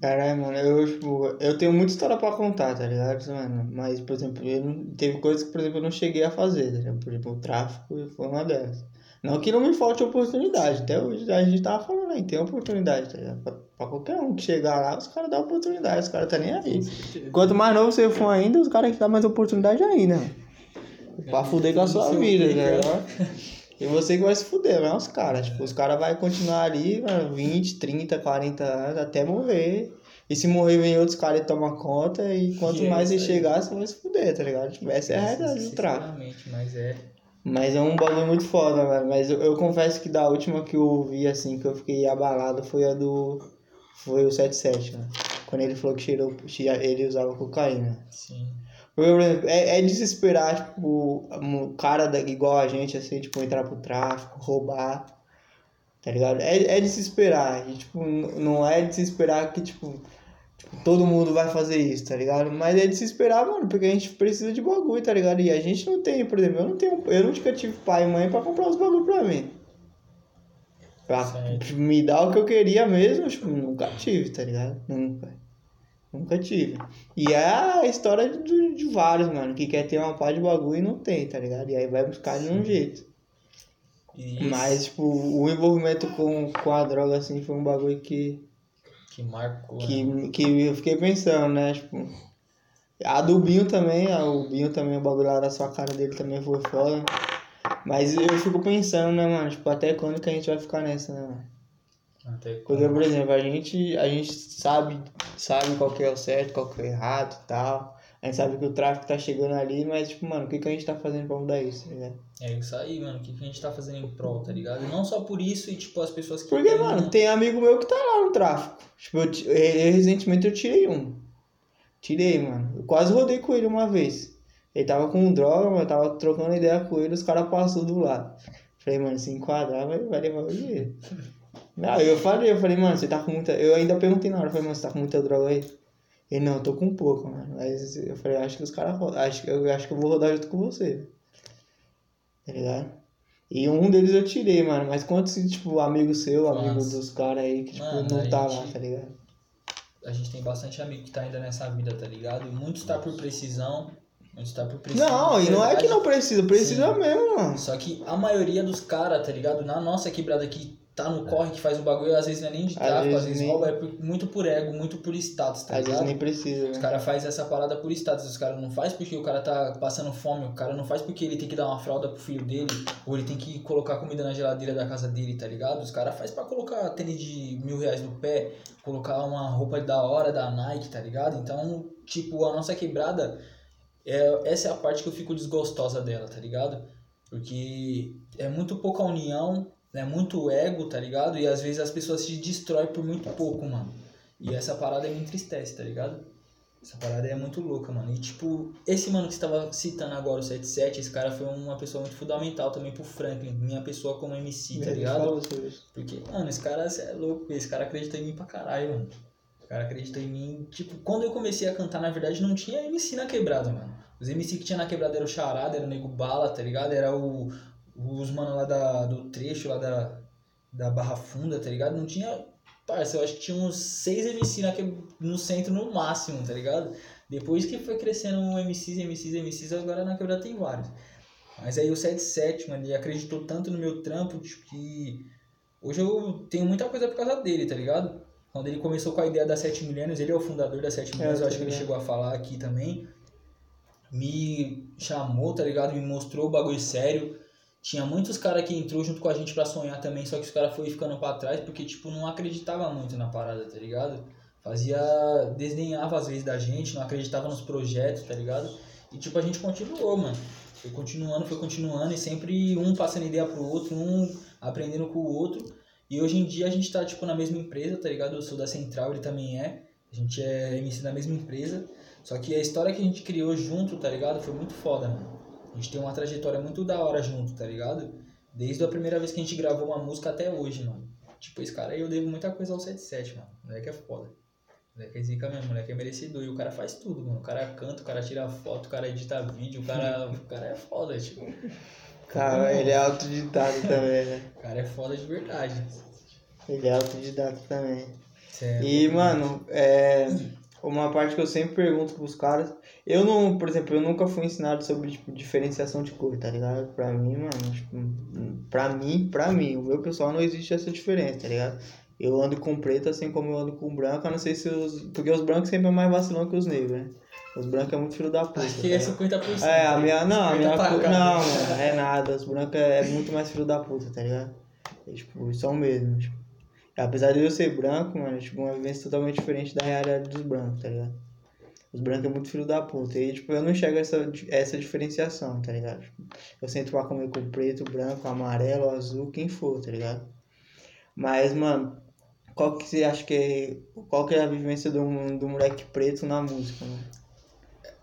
Caralho, mano, eu, tipo, eu tenho muita história pra contar, tá ligado, mano? Mas, por exemplo, eu não, teve coisas que, por exemplo, eu não cheguei a fazer, tá ligado? Por exemplo, o tráfico foi uma delas. Não que não me falte oportunidade, até hoje a gente tava falando aí, tem oportunidade, tá ligado? Pra, pra qualquer um que chegar lá, os caras dão oportunidade, os caras tá nem aí. Quanto mais novo você for ainda, os caras que dão mais oportunidade ainda. Pra fuder com a sua vida, tá ligado? E você que vai se fuder, não é os caras. Tipo, os caras vão continuar ali, mano, 20, 30, 40 anos, até morrer. E se morrer, vem outros caras e tomam conta. E quanto E é mais você isso aí. chegar, você vai se fuder, tá ligado? Tipo, essa é a realidade do tráfico. Sinceramente, mas é. Mas é um bagulho muito foda, mano. Mas eu, eu confesso que da última que eu ouvi, assim, que eu fiquei abalado, foi a do. Foi o 77, né? Quando ele falou que cheirou, ele usava cocaína. Sim. Porque, é, é desesperar, tipo, um cara da, igual a gente, assim, tipo, entrar pro tráfico, roubar, tá ligado? É, é desesperar. E, tipo, não é desesperar que, tipo, todo mundo vai fazer isso, tá ligado? Mas é desesperar, mano, porque a gente precisa de bagulho, tá ligado? E a gente não tem, por exemplo, eu não tenho, eu nunca tive pai e mãe pra comprar os bagulho pra mim. Pra Certo. me dar o que eu queria mesmo, tipo, nunca tive, tá ligado? Nunca. Nunca tive. E é a história de, de vários, mano, que quer ter uma pá de bagulho e não tem, tá ligado? E aí vai buscar de um jeito. E Mas, tipo, o envolvimento com, com a droga, assim, foi um bagulho que, que marcou. né? que, que eu fiquei pensando, né? Tipo, a do Binho também, a, o Binho também, o bagulho lá da sua cara dele também foi foda. Mas eu fico pensando, né, mano? Tipo, até quando que a gente vai ficar nessa, né, mano? Até Porque, por exemplo, a gente, a gente sabe, sabe qual que é o certo, qual que é o errado e tal. A gente sabe que o tráfico tá chegando ali, mas, tipo, mano, o que, que a gente tá fazendo pra mudar isso, tá ligado? É isso aí, mano. O que, que a gente tá fazendo em prol, tá ligado? E não só por isso, e tipo, as pessoas que. Porque, têm- mano, tem amigo meu que tá lá no tráfico. Tipo, eu, eu- eu, recentemente eu tirei um. Tirei, mano. Eu quase rodei com ele uma vez. Ele tava com droga, mano, eu tava trocando ideia com ele, os caras passou do lado. Falei, mano, se enquadrar, vai, vai levar o dinheiro. [laughs] Não, eu falei, eu falei, mano, você tá com muita. Eu ainda perguntei na hora, eu falei, mano, você tá com muita droga aí? Ele, não, eu tô com pouco, mano. Mas eu falei, acho que os caras rodam. Acho, que- eu acho que eu vou rodar junto com você. Tá ligado? E um deles eu tirei, mano. Mas quantos, tipo, amigo seu, amigo Nossa. dos caras aí que, tipo, Mano, não tá gente- lá, tá ligado? A gente tem bastante amigo que tá ainda nessa vida, tá ligado? E muitos tá por precisão, muitos tá por precisão. Não, e não é que não precisa, precisa Sim. mesmo, mano. Só que a maioria dos caras, tá ligado? Na nossa quebrada aqui, tá no corre, que faz o bagulho, às vezes não é nem de Às tráfico, às vezes vezes nem- rouba, é por- muito por ego, muito por status, tá Às vezes ligado? nem precisa, Os né? caras fazem essa parada por status, os caras não faz porque o cara tá passando fome, o cara não faz porque ele tem que dar uma fralda pro filho dele, ou ele tem que colocar comida na geladeira da casa dele, tá ligado? Os caras faz pra colocar tênis de mil reais no pé, colocar uma roupa da hora da Nike, tá ligado? Então, tipo, a nossa quebrada, é, essa é a parte que eu fico desgostosa dela, tá ligado? Porque é muito pouca união, é muito ego, tá ligado? E às vezes as pessoas se destroem por muito pouco, mano. E essa parada me entristece, tá ligado? Essa parada é muito louca, mano. E tipo, esse mano que você tava citando agora, o 77, esse cara foi uma pessoa muito fundamental também pro Franklin, minha pessoa como MC, tá ligado? Porque, mano, esse cara é louco, esse cara acredita em mim pra caralho, mano. O cara acredita em mim. Tipo, quando eu comecei a cantar, na verdade, não tinha MC na quebrada, mano. Os MC que tinha na quebrada era o Charada, era o Nego Bala, tá ligado? Era o. Os mano lá da, do trecho, lá da, da Barra Funda, tá ligado? Não tinha. Parça, eu acho que tinha uns seis MC no centro no máximo, tá ligado? Depois que foi crescendo MCs, MCs, MCs, agora na quebrada tem vários. Mas aí o 77, mano, ele acreditou tanto no meu trampo, tipo, que hoje eu tenho muita coisa por causa dele, tá ligado? Quando ele começou com a ideia da 7 milênios, ele é o fundador da 7 milênios, É, eu acho tá que ele chegou a falar aqui também. Me chamou, tá ligado? Me mostrou o bagulho sério. Tinha muitos caras que entrou junto com a gente pra sonhar também, só que os caras foi ficando pra trás porque, tipo, não acreditava muito na parada, tá ligado? Fazia. desdenhava às vezes da gente, não acreditava nos projetos, tá ligado? E, tipo, a gente continuou, mano. Foi continuando, foi continuando, e sempre um passando ideia pro outro, um aprendendo com o outro. E hoje em dia a gente tá, tipo, na mesma empresa, tá ligado? Eu sou da Central, ele também é. A gente é MC da mesma empresa. Só que a história que a gente criou junto, tá ligado? Foi muito foda, mano. A gente tem uma trajetória muito da hora junto, tá ligado? Desde a primeira vez que a gente gravou uma música até hoje, mano. Tipo, esse cara aí eu devo muita coisa ao 77, mano. O moleque é foda. O moleque é zica mesmo, o moleque é merecedor. E o cara faz tudo, mano. O cara canta, o cara tira foto, o cara edita vídeo, o cara, [laughs] o cara é foda, tipo. Cara, ele é autodidata [laughs] também, né? O cara é foda de verdade. Ele é autodidata também. Cê é E, mano, é uma parte que eu sempre pergunto pros caras. Eu não, por exemplo, eu nunca fui ensinado sobre tipo, diferenciação de cor, tá ligado? Pra mim, mano, tipo, pra mim, pra mim, o meu pessoal não existe essa diferença, tá ligado? Eu ando com preto assim como eu ando com branco, a não sei se os. Porque os brancos sempre é mais vacilão que os negros, né? Os brancos é muito filho da puta. Acho que tá é ligado? 50%. É, a minha. Não, a 50 minha. Não, mano, é nada. Os brancos é muito mais filho da puta, tá ligado? É, tipo, são mesmo. Tipo. Apesar de eu ser branco, mano, é tipo uma vivência totalmente diferente da realidade dos brancos, tá ligado? Os brancos é muito filho da puta. E, tipo, eu não enxergo essa, essa diferenciação, tá ligado? Tipo, eu sento pra comer com preto, branco, amarelo, azul, quem for, tá ligado? Mas, mano, qual que você acha que é. Qual que é a vivência do, do moleque preto na música, mano?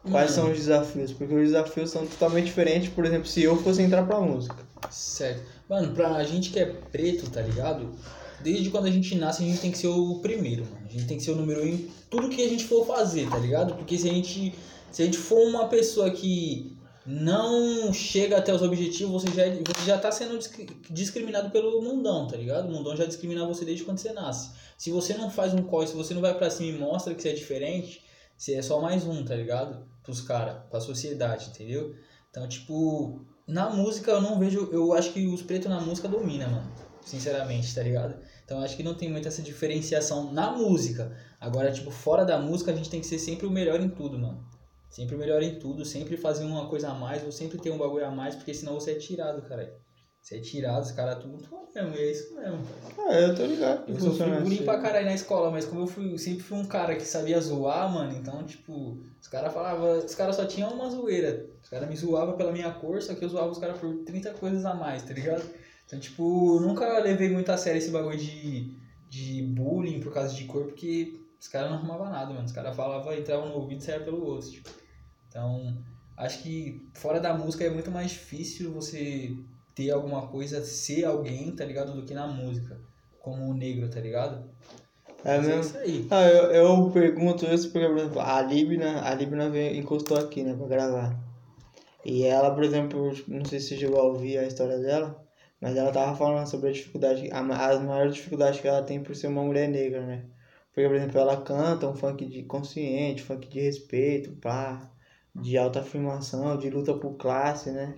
Quais são os desafios? Porque os desafios são totalmente diferentes, por exemplo, se eu fosse entrar pra música. Certo. Mano, pra gente que é preto, tá ligado? Desde quando a gente nasce, a gente tem que ser o primeiro, mano. A gente tem que ser o número um em tudo que a gente for fazer, tá ligado? Porque se a gente, se a gente for uma pessoa que não chega até os objetivos, você já, é- você já tá sendo discri- discriminado pelo mundão, tá ligado? O mundão já discrimina você desde quando você nasce. Se você não faz um corre, se você não vai pra cima e mostra que você é diferente, você é só mais um, tá ligado? Pros caras, pra sociedade, entendeu? Então, tipo, na música eu não vejo. Eu acho que os pretos na música dominam, mano. Sinceramente, tá ligado? Então acho que não tem muita essa diferenciação na música. Agora, tipo, fora da música a gente tem que ser sempre o melhor em tudo, mano. Sempre o melhor em tudo, sempre fazer uma coisa a mais, ou sempre ter um bagulho a mais, porque senão você é tirado, cara. Você é tirado, os caras tudo muito bom mesmo, e é isso mesmo. Ah, eu tô ligado Eu sofri funciona bullying assim. pra caralho na escola, mas como eu fui, sempre fui um cara que sabia zoar, mano, então, tipo, os caras falavam, os caras só tinham uma zoeira. Os caras me zoavam pela minha cor, só que eu zoava os caras por 30 coisas a mais, tá ligado? Então, tipo, nunca levei muito a sério esse bagulho de, de bullying por causa de cor, porque os caras não arrumavam nada, mano. Os caras falavam, entravam no ouvido e saia pelo outro, tipo. Então, acho que fora da música é muito mais difícil você ter alguma coisa, ser alguém, tá ligado? Do que na música. Como o negro, tá ligado? É Mas mesmo? isso aí. Ah, eu, eu pergunto isso porque, por exemplo, a Libna, a Libna veio, encostou aqui, né, pra gravar. E ela, por exemplo, não sei se você chegou a ouvir a história dela, mas ela tava falando sobre a dificuldade, a, as maiores dificuldades que ela tem por ser uma mulher negra, né? Porque, por exemplo, ela canta um funk de consciente, funk de respeito, pá, de autoafirmação, de luta por classe, né?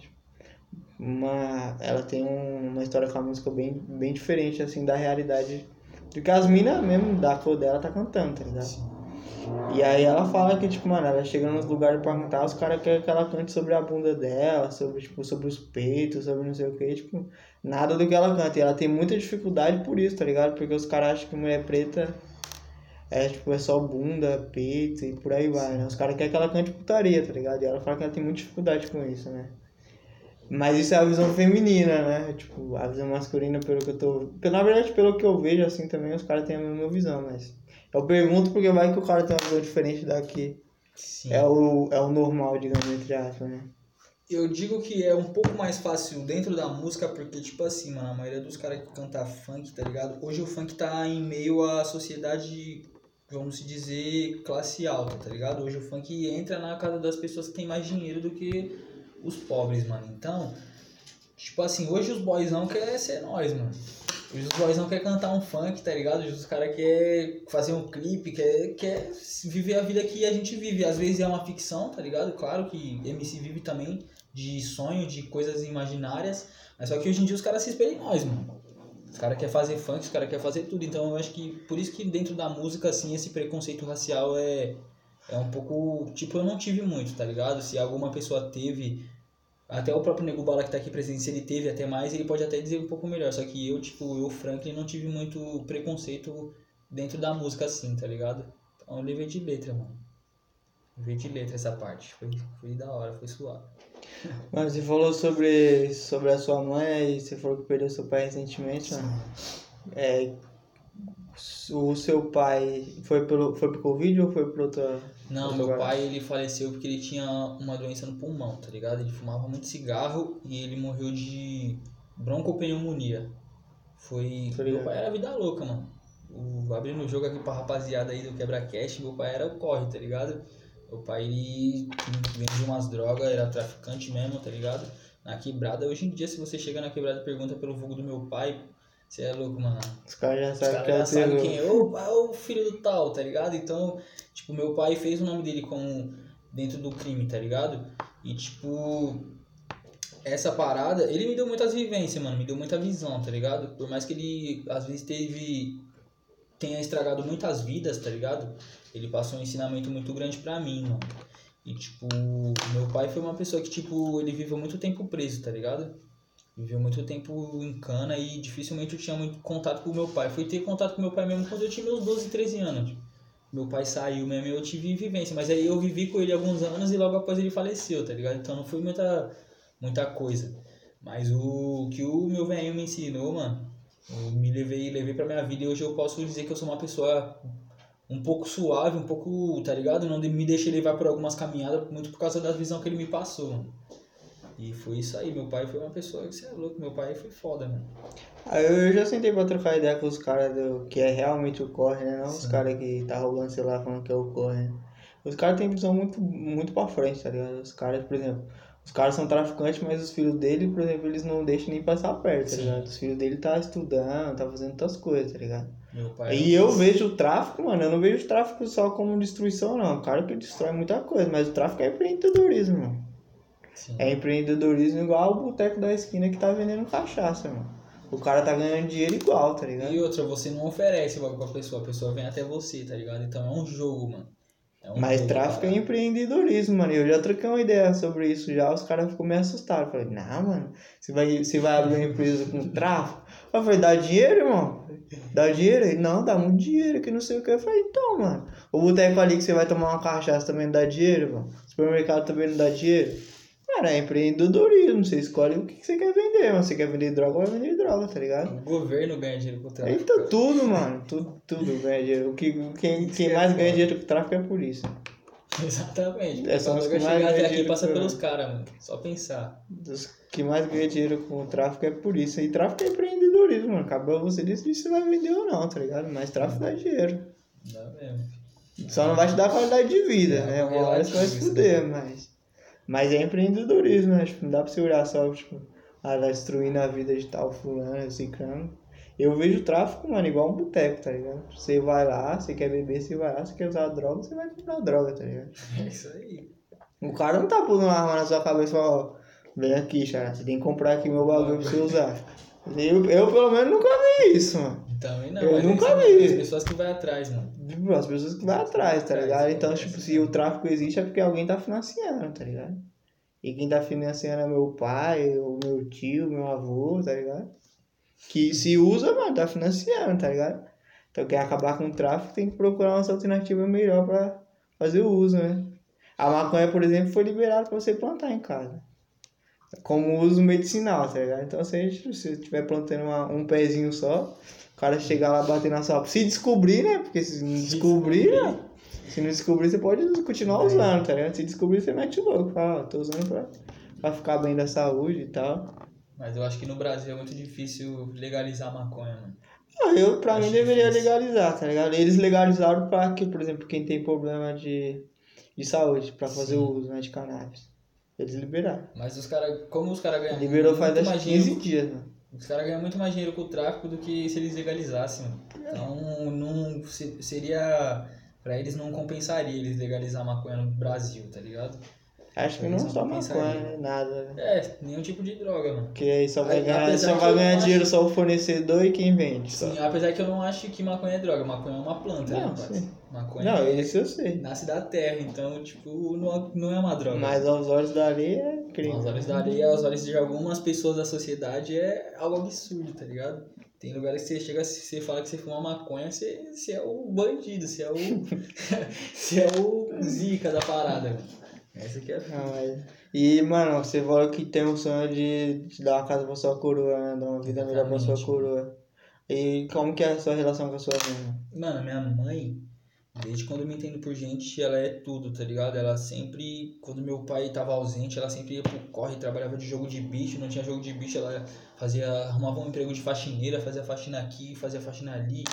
uma. Ela tem um- uma história com a música bem, bem diferente, assim, da realidade. Do que as minas mesmo da cor dela tá cantando, tá ligado? Sim. E aí ela fala que, tipo, mano, ela chega nos lugares pra cantar, os caras querem que ela cante sobre a bunda dela, sobre, tipo, sobre os peitos, sobre não sei o que, tipo, nada do que ela canta. E ela tem muita dificuldade por isso, tá ligado? Porque os caras acham que mulher preta é, tipo, é só bunda, peito e por aí vai, né? Os caras querem que ela cante putaria, tá ligado? E ela fala que ela tem muita dificuldade com isso, né? Mas isso é a visão feminina, né? Tipo, a visão masculina, pelo que eu tô. pelo- Na verdade, pelo que eu vejo, assim, também os caras têm a mesma visão, mas. Eu pergunto porque vai que o cara tem uma visão diferente da que Sim. é o, é o normal, digamos, entre aspas, né? Eu digo que é um pouco mais fácil dentro da música, porque, tipo assim, mano, a maioria dos caras que cantam funk, tá ligado? Hoje o funk tá em meio à sociedade, vamos dizer, classe alta, tá ligado? Hoje o funk entra na casa das pessoas que têm mais dinheiro do que os pobres, mano. Então, tipo assim, hoje os boys não querem ser nós, mano. Hoje os boys não querem cantar um funk, tá ligado? Hoje os caras querem fazer um clipe, quer, quer viver a vida que a gente vive. Às vezes é uma ficção, tá ligado? Claro que MC vive também de sonho, de coisas imaginárias. Mas só que hoje em dia os caras se espelham em nós, mano. Os caras querem fazer funk, os caras querem fazer tudo. Então eu acho que por isso que dentro da música, assim, esse preconceito racial é, é um pouco. Tipo, eu não tive muito, tá ligado? Se alguma pessoa teve. Até o próprio Nego Bala que tá aqui presente, se ele teve até mais, ele pode até dizer um pouco melhor. Só que eu, tipo, eu, Franklin, não tive muito preconceito dentro da música assim, tá ligado? Então eu levei de letra, mano. Levei de letra essa parte. Foi, foi da hora, foi suave. Mas você falou sobre, sobre a sua mãe e você falou que perdeu seu pai recentemente, mano. É, o seu pai foi pelo, foi pro Covid ou foi por outra. Não, meu parada? pai ele faleceu porque ele tinha uma doença no pulmão, tá ligado? Ele fumava muito cigarro e ele morreu de broncopneumonia. Foi. Tá meu pai era vida louca, mano. O, abrindo o jogo aqui pra rapaziada aí do Quebra-Cash, meu pai era o corre, tá ligado? Meu pai ele vendia umas drogas, era traficante mesmo, tá ligado? Na quebrada, hoje em dia, se você chega na quebrada e pergunta pelo vulgo do meu pai, você é louco, mano. Os caras já sabem já é sabem teu- quem é. Ô, é o filho do tal, tá ligado? Então, tipo, meu pai fez o nome dele como dentro do crime, tá ligado? E, tipo, essa parada, ele me deu muitas vivências, mano. Me deu muita visão, tá ligado? Por mais que ele, às vezes, teve... Tenha estragado muitas vidas, tá ligado? Ele passou um ensinamento muito grande pra mim, mano. E, tipo, meu pai foi uma pessoa que, tipo, ele viveu muito tempo preso, tá ligado? Viveu muito tempo em cana e dificilmente eu tinha muito contato com meu pai. Fui ter contato com meu pai mesmo quando eu tinha meus 12, 13 anos. Meu pai saiu mesmo e eu tive vivência. Mas aí eu vivi com ele alguns anos e logo após ele faleceu, tá ligado? Então não foi muita, muita coisa. Mas o que o meu velhinho me ensinou, mano, eu me levei, levei pra minha vida e hoje eu posso dizer que eu sou uma pessoa um pouco suave, um pouco, tá ligado? Não me deixei levar por algumas caminhadas, muito por causa da visão que ele me passou, mano. E foi isso aí, meu pai foi uma pessoa que você é louco, meu pai foi foda, mano. Ah, eu, já sentei pra trocar ideia com os caras do que é realmente o corre, né? Não os Sim. caras que tá roubando celular falando que é o corre. Os caras têm visão muito, muito pra frente, tá ligado? Os caras, por exemplo, os caras são traficantes, mas os filhos dele, por exemplo, eles não deixam nem passar perto, tá Sim. ligado? Os filhos dele tá estudando, tá fazendo outras coisas, tá ligado? E eu vejo o tráfico, mano, eu não vejo o tráfico só como destruição, não. Claro que destrói muita coisa, mas o tráfico é empreendedorismo, mano. Sim. É empreendedorismo igual o boteco da esquina que tá vendendo cachaça, mano. O cara tá ganhando dinheiro igual, tá ligado? E outra, você não oferece o bagulho pra pessoa, a pessoa vem até você, tá ligado? Então é um jogo, mano. É um Mas tráfico é empreendedorismo, mano. Eu já troquei uma ideia sobre isso já, os caras ficou meio assustados. Falei, não, mano, você vai, você vai abrir uma empresa com tráfico? Eu falei, dá dinheiro, irmão? Dá dinheiro? Ele, não, dá muito dinheiro, que não sei o que. Eu falei, então, mano, o boteco ali que você vai tomar uma cachaça também não dá dinheiro, irmão? O supermercado também não dá dinheiro? Cara, é empreendedorismo, você escolhe o que você quer vender, mano. Você quer vender droga, vai vender droga, tá ligado? O governo ganha dinheiro com o tráfico. Eita, cara. tudo, mano. Tudo, tudo ganha dinheiro. O que, quem, quem que é mais ganha dinheiro com tráfico é a polícia. Exatamente. É, Quando os que mais chegar até aqui passa pelos caras, mano. Só pensar. Dos que mais ganha dinheiro com o tráfico é a polícia. [laughs] E tráfico é empreendedorismo, mano. Acaba você decidir se vai vender ou não, tá ligado? Mas tráfico dá dinheiro. Dá mesmo. Só não vai te dar qualidade de vida, né? Uma hora você vai se fuder, daí. mas. Mas é empreendedorismo, né? Tipo, não dá pra olhar só, tipo, ah, tá destruindo a vida de tal fulano, ciclano. Eu vejo o tráfico, mano, igual um boteco, tá ligado? Você vai lá, você quer beber, você vai lá, você quer usar droga, você vai comprar droga, tá ligado? É isso aí. O cara não tá pondo uma arma na sua cabeça e fala, ó, Vem aqui, Xará. Você tem que comprar aqui meu bagulho pra você usar. Eu, eu pelo menos nunca vi isso, mano. Também não. Eu nunca vi. As pessoas que vai atrás, mano. Tipo, As pessoas que vai atrás, tá Atrás, ligado? Então, acontece tipo, se o tráfico existe é porque alguém tá financiando, tá ligado? E quem tá financiando é meu pai, o meu tio, meu avô, tá ligado? Que se usa, mano, tá financiando, tá ligado? Então quer acabar com o tráfico tem que procurar uma alternativa melhor pra fazer o uso, né? A maconha, por exemplo, foi liberada pra você plantar em casa. Como uso medicinal, tá ligado? Então se a gente se estiver plantando uma- um pezinho só, o cara chegar lá bater na sua. Se descobrir, né? Porque se não descobrir, né? Se não descobrir, você pode continuar É. usando, tá ligado? Se descobrir, você mete o louco. Fala, ó, tô usando pra, pra ficar bem da saúde e tal. Mas eu acho que no Brasil é muito difícil legalizar maconha, mano. Ah, eu, pra Acho mim, deveria difícil. legalizar, tá ligado? Eles legalizaram pra que, por exemplo, quem tem problema de, de saúde, pra fazer Sim. o uso né, de cannabis. Eles liberaram. Mas os caras, como os caras ganham Liberou faz muito mais que 15 dinheiro, dias, mano. os caras ganham muito mais dinheiro com o tráfico do que se eles legalizassem, mano. Então, não se- seria pra eles não compensaria eles legalizar a maconha no Brasil, tá ligado? Acho que não só maconha, né? Nada, né? É, nenhum tipo de droga, mano. Porque aí só vai Aí, ganhar, só vai ganhar acho- dinheiro só o fornecedor e quem vende. Só. Sim, apesar que eu não acho que maconha é droga, maconha é uma planta, né, Não, rapaz? sim. Maconha Não, é- isso eu sei. nasce da terra, então, tipo, não, não é uma droga. Mas aos olhos da areia é crime. Aos olhos da areia, aos olhos de algumas pessoas da sociedade é algo absurdo, tá ligado? Tem lugares que você chega, você fala que você fuma maconha, você, você é o bandido, você é o. [laughs] você é o zica da parada. Essa aqui é Não, mas... E, mano, você falou que tem um sonho de, de dar uma casa pra sua coroa, né? Dar uma vida melhor pra sua coroa. E como que é a sua relação com a sua mãe? Mano, minha mãe, desde quando eu me entendo por gente, ela é tudo, tá ligado? Ela sempre, quando meu pai tava ausente, ela sempre ia pro corre, trabalhava de jogo de bicho, não tinha jogo de bicho, ela fazia, arrumava um emprego de faxineira, fazia faxina aqui, fazia faxina ali.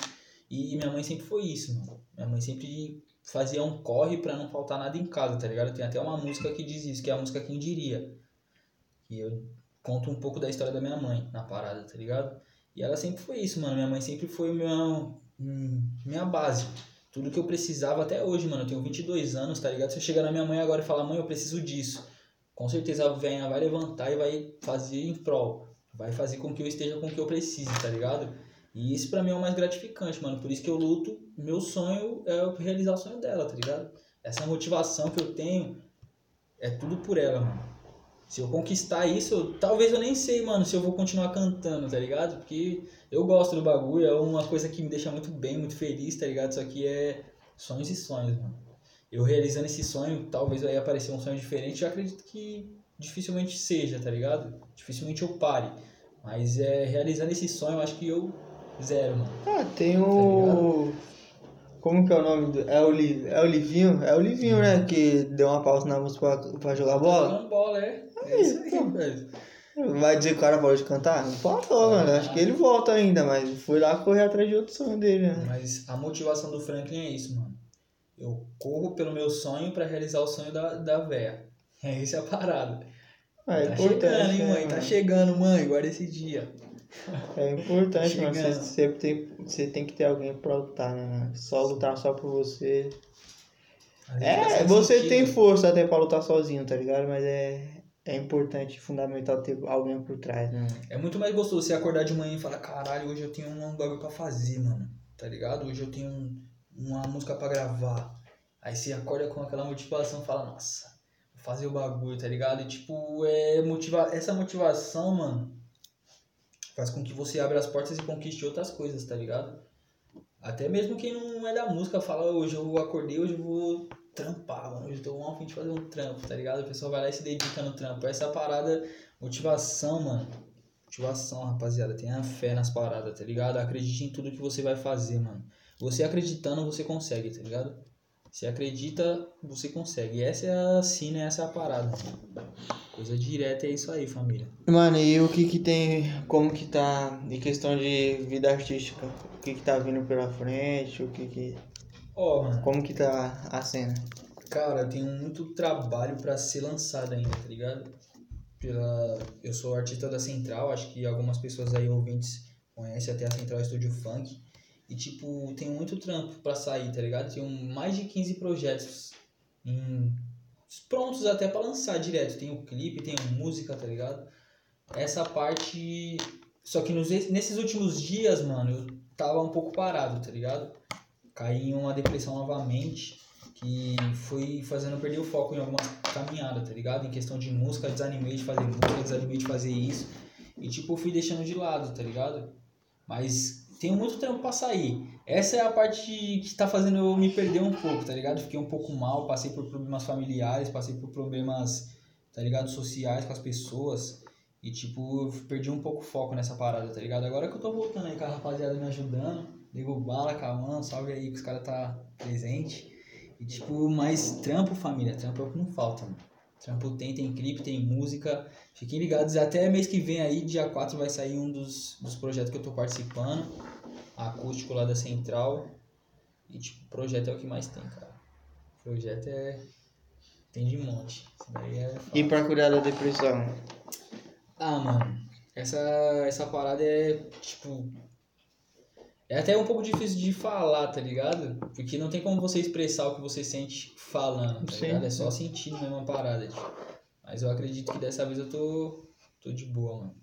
E minha mãe sempre foi isso, mano. Minha mãe sempre fazia um corre pra não faltar nada em casa, tá ligado? Tem até uma música que diz isso, que é a música Quem Diria. E eu conto um pouco da história da minha mãe na parada, tá ligado? E ela sempre foi isso, mano. Minha mãe sempre foi minha, hum, minha base. Tudo que eu precisava até hoje, mano. Eu tenho 22 anos, tá ligado? Se eu chegar na minha mãe agora e falar, mãe, eu preciso disso. Com certeza a velha vai levantar e vai fazer em prol. Vai fazer com que eu esteja com o que eu preciso, tá ligado? E isso pra mim é o mais gratificante, mano. Por isso que eu luto. Meu sonho é realizar o sonho dela, tá ligado? Essa motivação que eu tenho é tudo por ela, mano. Se eu conquistar isso, eu- talvez eu nem sei, mano, se eu vou continuar cantando, tá ligado? Porque eu gosto do bagulho, é uma coisa que me deixa muito bem, muito feliz, tá ligado? Isso aqui é sonhos e sonhos, mano. Eu realizando esse sonho, talvez vai aparecer um sonho diferente, eu acredito que dificilmente seja, tá ligado? Dificilmente eu pare. Mas é realizando esse sonho, eu acho que eu zero, mano. Ah, tem o. Como que é o nome do. É o, Li... é o Livinho? É o Livinho, né? Que deu uma pausa na música pra, pra jogar bola. Jogando bola, é. É isso aí, então. velho. Vai dizer que o cara parou de cantar? Não faltou, mano. Acho que ele volta ainda, mas foi lá correr atrás de outro sonho dele, né? Mas a motivação do Franklin é isso, mano. Eu corro pelo meu sonho pra realizar o sonho da, da véia. É essa a parada. Ah, é tá importante. chegando, hein, né, mãe? Tá chegando, mãe. Guarda esse dia. É importante, mano. Você sempre tem, você tem que ter alguém pra lutar, né? mano? Só lutar só por você. É, você sentido. tem força até pra lutar sozinho, tá ligado? Mas é, é importante, fundamental ter alguém por trás, né? É muito mais gostoso você acordar de manhã e falar, caralho, hoje eu tenho um bagulho pra fazer, mano. Tá ligado? Hoje eu tenho um- uma música pra gravar. Aí você acorda com aquela motivação e fala, nossa, vou fazer o bagulho, tá ligado? E tipo, é motiva... essa motivação, mano, faz com que você abra as portas e conquiste outras coisas, tá ligado? Até mesmo quem não é da música fala, hoje eu acordei, hoje eu vou trampar, mano. Hoje eu tô a fim de fazer um trampo, tá ligado? A pessoa vai lá e se dedica no trampo. Essa parada, motivação, mano. Motivação, rapaziada. Tenha fé nas paradas, tá ligado? Acredite em tudo que você vai fazer, mano. Você acreditando, você consegue, tá ligado? Se acredita, você consegue. Essa é a sina, essa é a parada. Coisa direta é isso aí, família. Mano, e o que que tem, como que tá em questão de vida artística? O que que tá vindo pela frente? O que que... Ó, mano. Como que tá a cena? Cara, eu tenho muito trabalho pra ser lançado ainda, tá ligado? Pela... Eu sou artista da Central, acho que algumas pessoas aí ouvintes conhecem até a Central Studio Funk. E, tipo, tem muito trampo pra sair, tá ligado? Tenho mais de 15 projetos em prontos até pra lançar direto. Tem o clipe, tem a música, tá ligado? Essa parte. Só que nos, nesses últimos dias, mano, eu tava um pouco parado, tá ligado? Caí em uma depressão novamente, que foi fazendo perder o foco em alguma caminhada, tá ligado? Em questão de música, desanimei de fazer música, desanimei de fazer isso. E tipo, fui deixando de lado, tá ligado? Mas tenho muito tempo pra sair. Essa é a parte que tá fazendo eu me perder um pouco, tá ligado? Fiquei um pouco mal, passei por problemas familiares, passei por problemas, tá ligado? Sociais com as pessoas. E, tipo, perdi um pouco o foco nessa parada, tá ligado? Agora que eu tô voltando aí com a rapaziada me ajudando, ligo bala, Cauã, salve aí que os caras tá presente. E, tipo, mais trampo, família, trampo é o que não falta, mano. Trampo tem, tem clipe, tem música. Fiquem ligados, até mês que vem aí, dia 4, vai sair um dos, dos projetos que eu tô participando. Acústico lá da Central. E, tipo, projeto é o que mais tem, cara. Projeto é. Tem de monte. Isso daí é. E pra cuidar da depressão? Ah, mano, essa, essa parada é, tipo. É até um pouco difícil de falar, tá ligado? Porque não tem como você expressar o que você sente falando, tá Sim. ligado? É só sentindo mesmo a parada, tipo. Mas eu acredito que dessa vez eu tô, tô de boa, mano.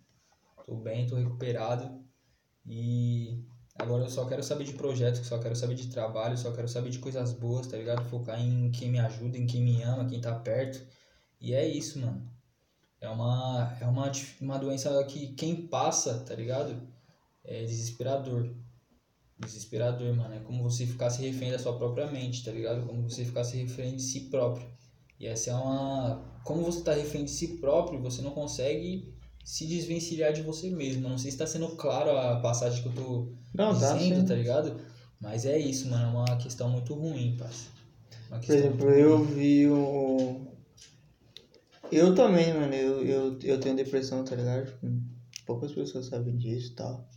Tô bem, tô recuperado. E agora eu só quero saber de projetos, só quero saber de trabalho, só quero saber de coisas boas, tá ligado? Focar em quem me ajuda, em quem me ama, quem tá perto. E é isso, mano. É uma, é uma, uma doença que quem passa, tá ligado? É desesperador. Desesperador, mano. É como você ficasse refém da sua própria mente, tá ligado? Como você ficasse refém de si próprio. E essa é uma. Como você tá refém de si próprio, você não consegue se desvencilhar de você mesmo. Não sei se tá sendo claro a passagem que eu tô Não, tá dizendo, sim. tá ligado? Mas é isso, mano. É uma questão muito ruim, parça. Por exemplo, eu ruim. vi o. Eu também, mano, eu, eu, eu tenho depressão, tá ligado? Tipo, poucas pessoas sabem disso e tal.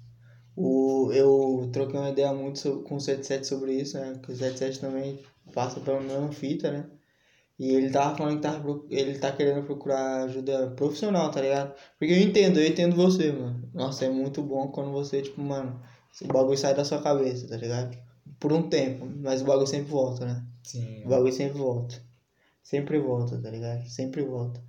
O, eu troquei uma ideia muito so- com o 77 sobre isso, né? Que o 77 também passa pela mesma fita, né? E ele tava falando que tava, ele tá querendo procurar ajuda profissional, tá ligado? Porque eu entendo, eu entendo você, mano. Nossa, é muito bom quando você, tipo, mano, o bagulho sai da sua cabeça, tá ligado? Por um tempo, mas o bagulho sempre volta, né? Sim, O bagulho sempre volta. Sempre volta, tá ligado? Sempre volta.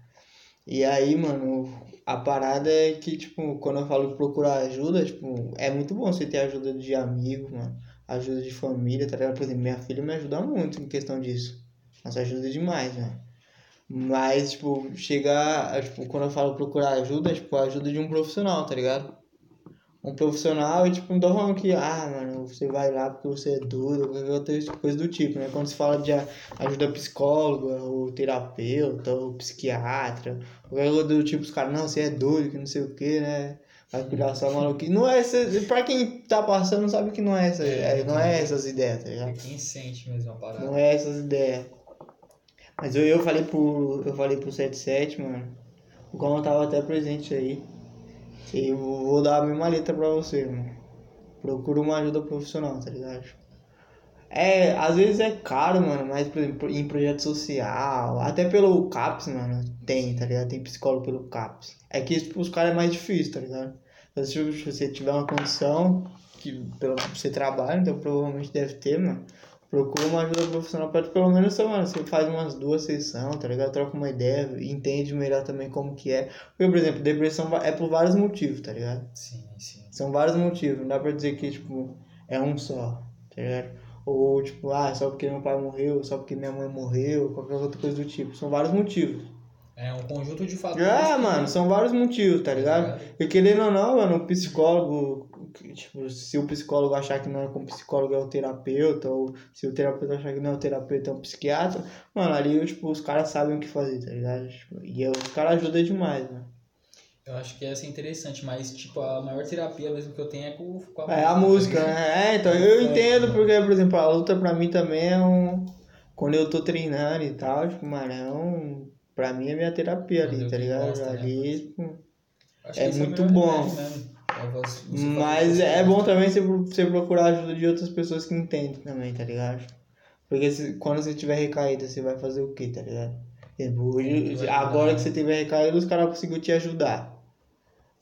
E aí, mano, a parada é que, tipo, quando eu falo procurar ajuda, tipo, é muito bom você ter ajuda de amigo, mano. Ajuda de família, tá ligado? Por exemplo, minha filha me ajuda muito em questão disso. Nossa, ajuda demais, né? Mas, tipo, chegar, tipo, quando eu falo procurar ajuda, é, tipo, ajuda de um profissional, tá ligado? Um profissional e, tipo, não tô falando que, ah, mano, você vai lá porque você é duro, ou qualquer outra coisa do tipo, né? Quando se fala de ajuda psicóloga, ou terapeuta, ou psiquiatra, qualquer coisa do tipo, os caras, não, você é doido, que não sei o que, né? Vai cuidar só maluquice. Não é essa, pra quem tá passando sabe que não é essa, É, não é essas ideias, tá ligado? É quem sente mesmo a parada. Não é essas ideias. Mas eu, eu falei pro. Eu falei pro 77, mano. O Goma tava até presente aí. E eu vou dar a mesma letra pra você, mano. Procura uma ajuda profissional, tá ligado? É, às vezes é caro, mano, mas por exemplo, em projeto social, até pelo CAPS, mano, tem, tá ligado? Tem psicólogo pelo CAPS. É que tipo, os caras é mais difícil, tá ligado? Então, se você tiver uma condição que pelo você trabalha, então provavelmente deve ter, mano. Procura uma ajuda profissional pra pelo menos, sei lá, você faz umas duas sessões, tá ligado? Troca uma ideia, entende melhor também como que é. Porque, por exemplo, depressão é por vários motivos, tá ligado? Sim, sim. São vários motivos, não dá pra dizer que, tipo, é um só, tá ligado? Ou, tipo, ah, só porque meu pai morreu, só porque minha mãe morreu, qualquer outra coisa do tipo. São vários motivos. É um conjunto de fatores. É, mano, são vários motivos, tá ligado? E querendo ou não, mano, o psicólogo, tipo, se o psicólogo achar que não é com o psicólogo é o terapeuta, ou se o terapeuta achar que não é o terapeuta é um psiquiatra, mano, ali, tipo, os caras sabem o que fazer, tá ligado? Tipo, e os caras ajudam demais, mano. Eu acho que essa é interessante, mas, tipo, a maior terapia mesmo que eu tenho é com, com É a música, né? É, então eu entendo, porque, por exemplo, a luta pra mim também é um. Quando eu tô treinando e tal, tipo, mano, é um. Pra mim é minha terapia ali, o tá ligado? né? ali, tipo, Acho é muito bom. É Mas é gosta. bom também você, você procurar ajuda de outras pessoas que entendem também, tá ligado? Porque se- quando você tiver recaída, você vai fazer o quê, tá ligado? Tipo, hoje- agora que você tiver recaída, os caras conseguiram te ajudar.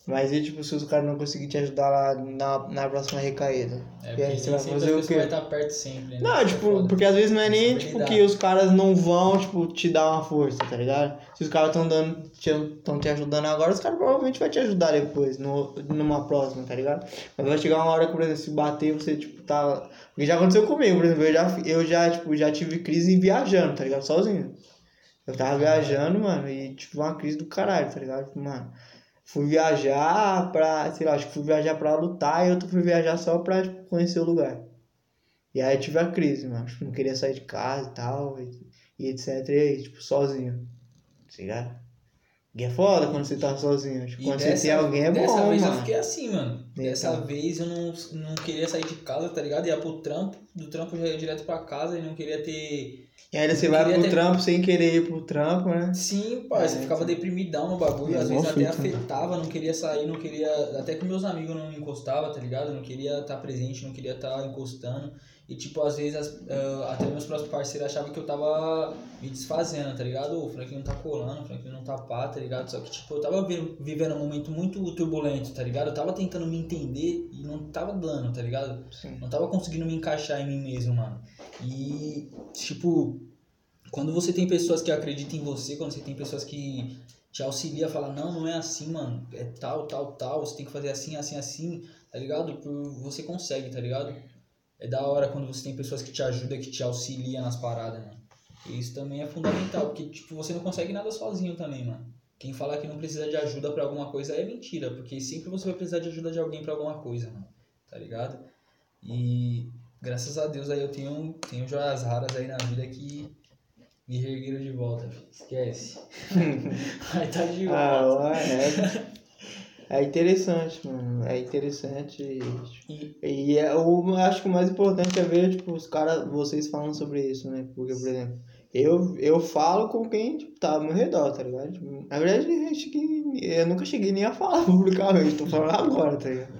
Mas e tipo, se os caras não conseguirem te ajudar lá na, na próxima recaída? É, e porque aí você vai fazer o quê? vai estar perto sempre, né? Não, é tipo, foda. porque às vezes não é nem tipo que os caras não vão, tipo, te dar uma força, tá ligado? Se os caras estão dando, estão te ajudando agora, os caras provavelmente vão te ajudar depois, no, numa próxima, tá ligado? Mas vai chegar uma hora que, por exemplo, se bater, você, tipo, tá. Porque já aconteceu comigo, por exemplo, eu já, eu já, tipo, já tive crise viajando, tá ligado? Sozinho. Eu tava viajando, mano, e tive uma crise do caralho, tá ligado? Mano, fui viajar pra, sei lá, acho que fui viajar pra lutar e outro fui viajar só pra, tipo, conhecer o lugar. E aí eu tive a crise, mano. Tipo, não queria sair de casa e tal, e, e etc. E aí, tipo, sozinho. Tá ligado? E é foda quando você tá sozinho. Tipo, E quando dessa- você tem alguém é Dessa bom, vez eu mano. fiquei assim, mano. Dessa Então. vez eu não, não queria sair de casa, tá ligado? Ia pro trampo, do trampo eu já ia direto pra casa e não queria ter. E ainda você vai pro ter- trampo sem querer ir pro trampo, né? Sim, pai, você É, ficava então. deprimidão no bagulho, É, às vezes até né? afetava, não queria sair, não queria. Até com meus amigos não encostava, tá ligado? Não queria estar presente, não queria estar encostando. E tipo, às vezes as- ah, até meus próximos parceiros achavam que eu tava me desfazendo, tá ligado? O Franklin não tá colando, o Franklin não tá pá, tá ligado? Só que tipo, eu tava vi- vivendo um momento muito turbulento, tá ligado? Eu tava tentando me entender e não tava dando, tá ligado? Sim. Não tava conseguindo me encaixar em mim mesmo, mano. E, tipo, quando você tem pessoas que acreditam em você, quando você tem pessoas que te auxiliam, falam, não, não é assim, mano, é tal, tal, tal, você tem que fazer assim, assim, assim, tá ligado? Você consegue, tá ligado? É da hora quando você tem pessoas que te ajudam, que te auxiliam nas paradas, mano. E isso também é fundamental, porque, tipo, você não consegue nada sozinho também, mano. Quem fala que não precisa de ajuda pra alguma coisa é mentira, porque sempre você vai precisar de ajuda de alguém pra alguma coisa, mano. Tá ligado? E graças a Deus aí eu tenho, tenho joias raras aí na vida que me reergueram de volta, filho. Esquece. [laughs] Aí tá de volta. Ah, é. [laughs] É interessante, mano. É interessante. E- E é, eu acho que o mais importante é ver, tipo, os caras, vocês falando sobre isso, né? Porque, por exemplo, eu, eu falo com quem tipo, tá ao meu redor, tá ligado? Tipo, na verdade, eu, cheguei, eu nunca cheguei nem a falar [laughs] publicamente, tô falando agora, tá ligado?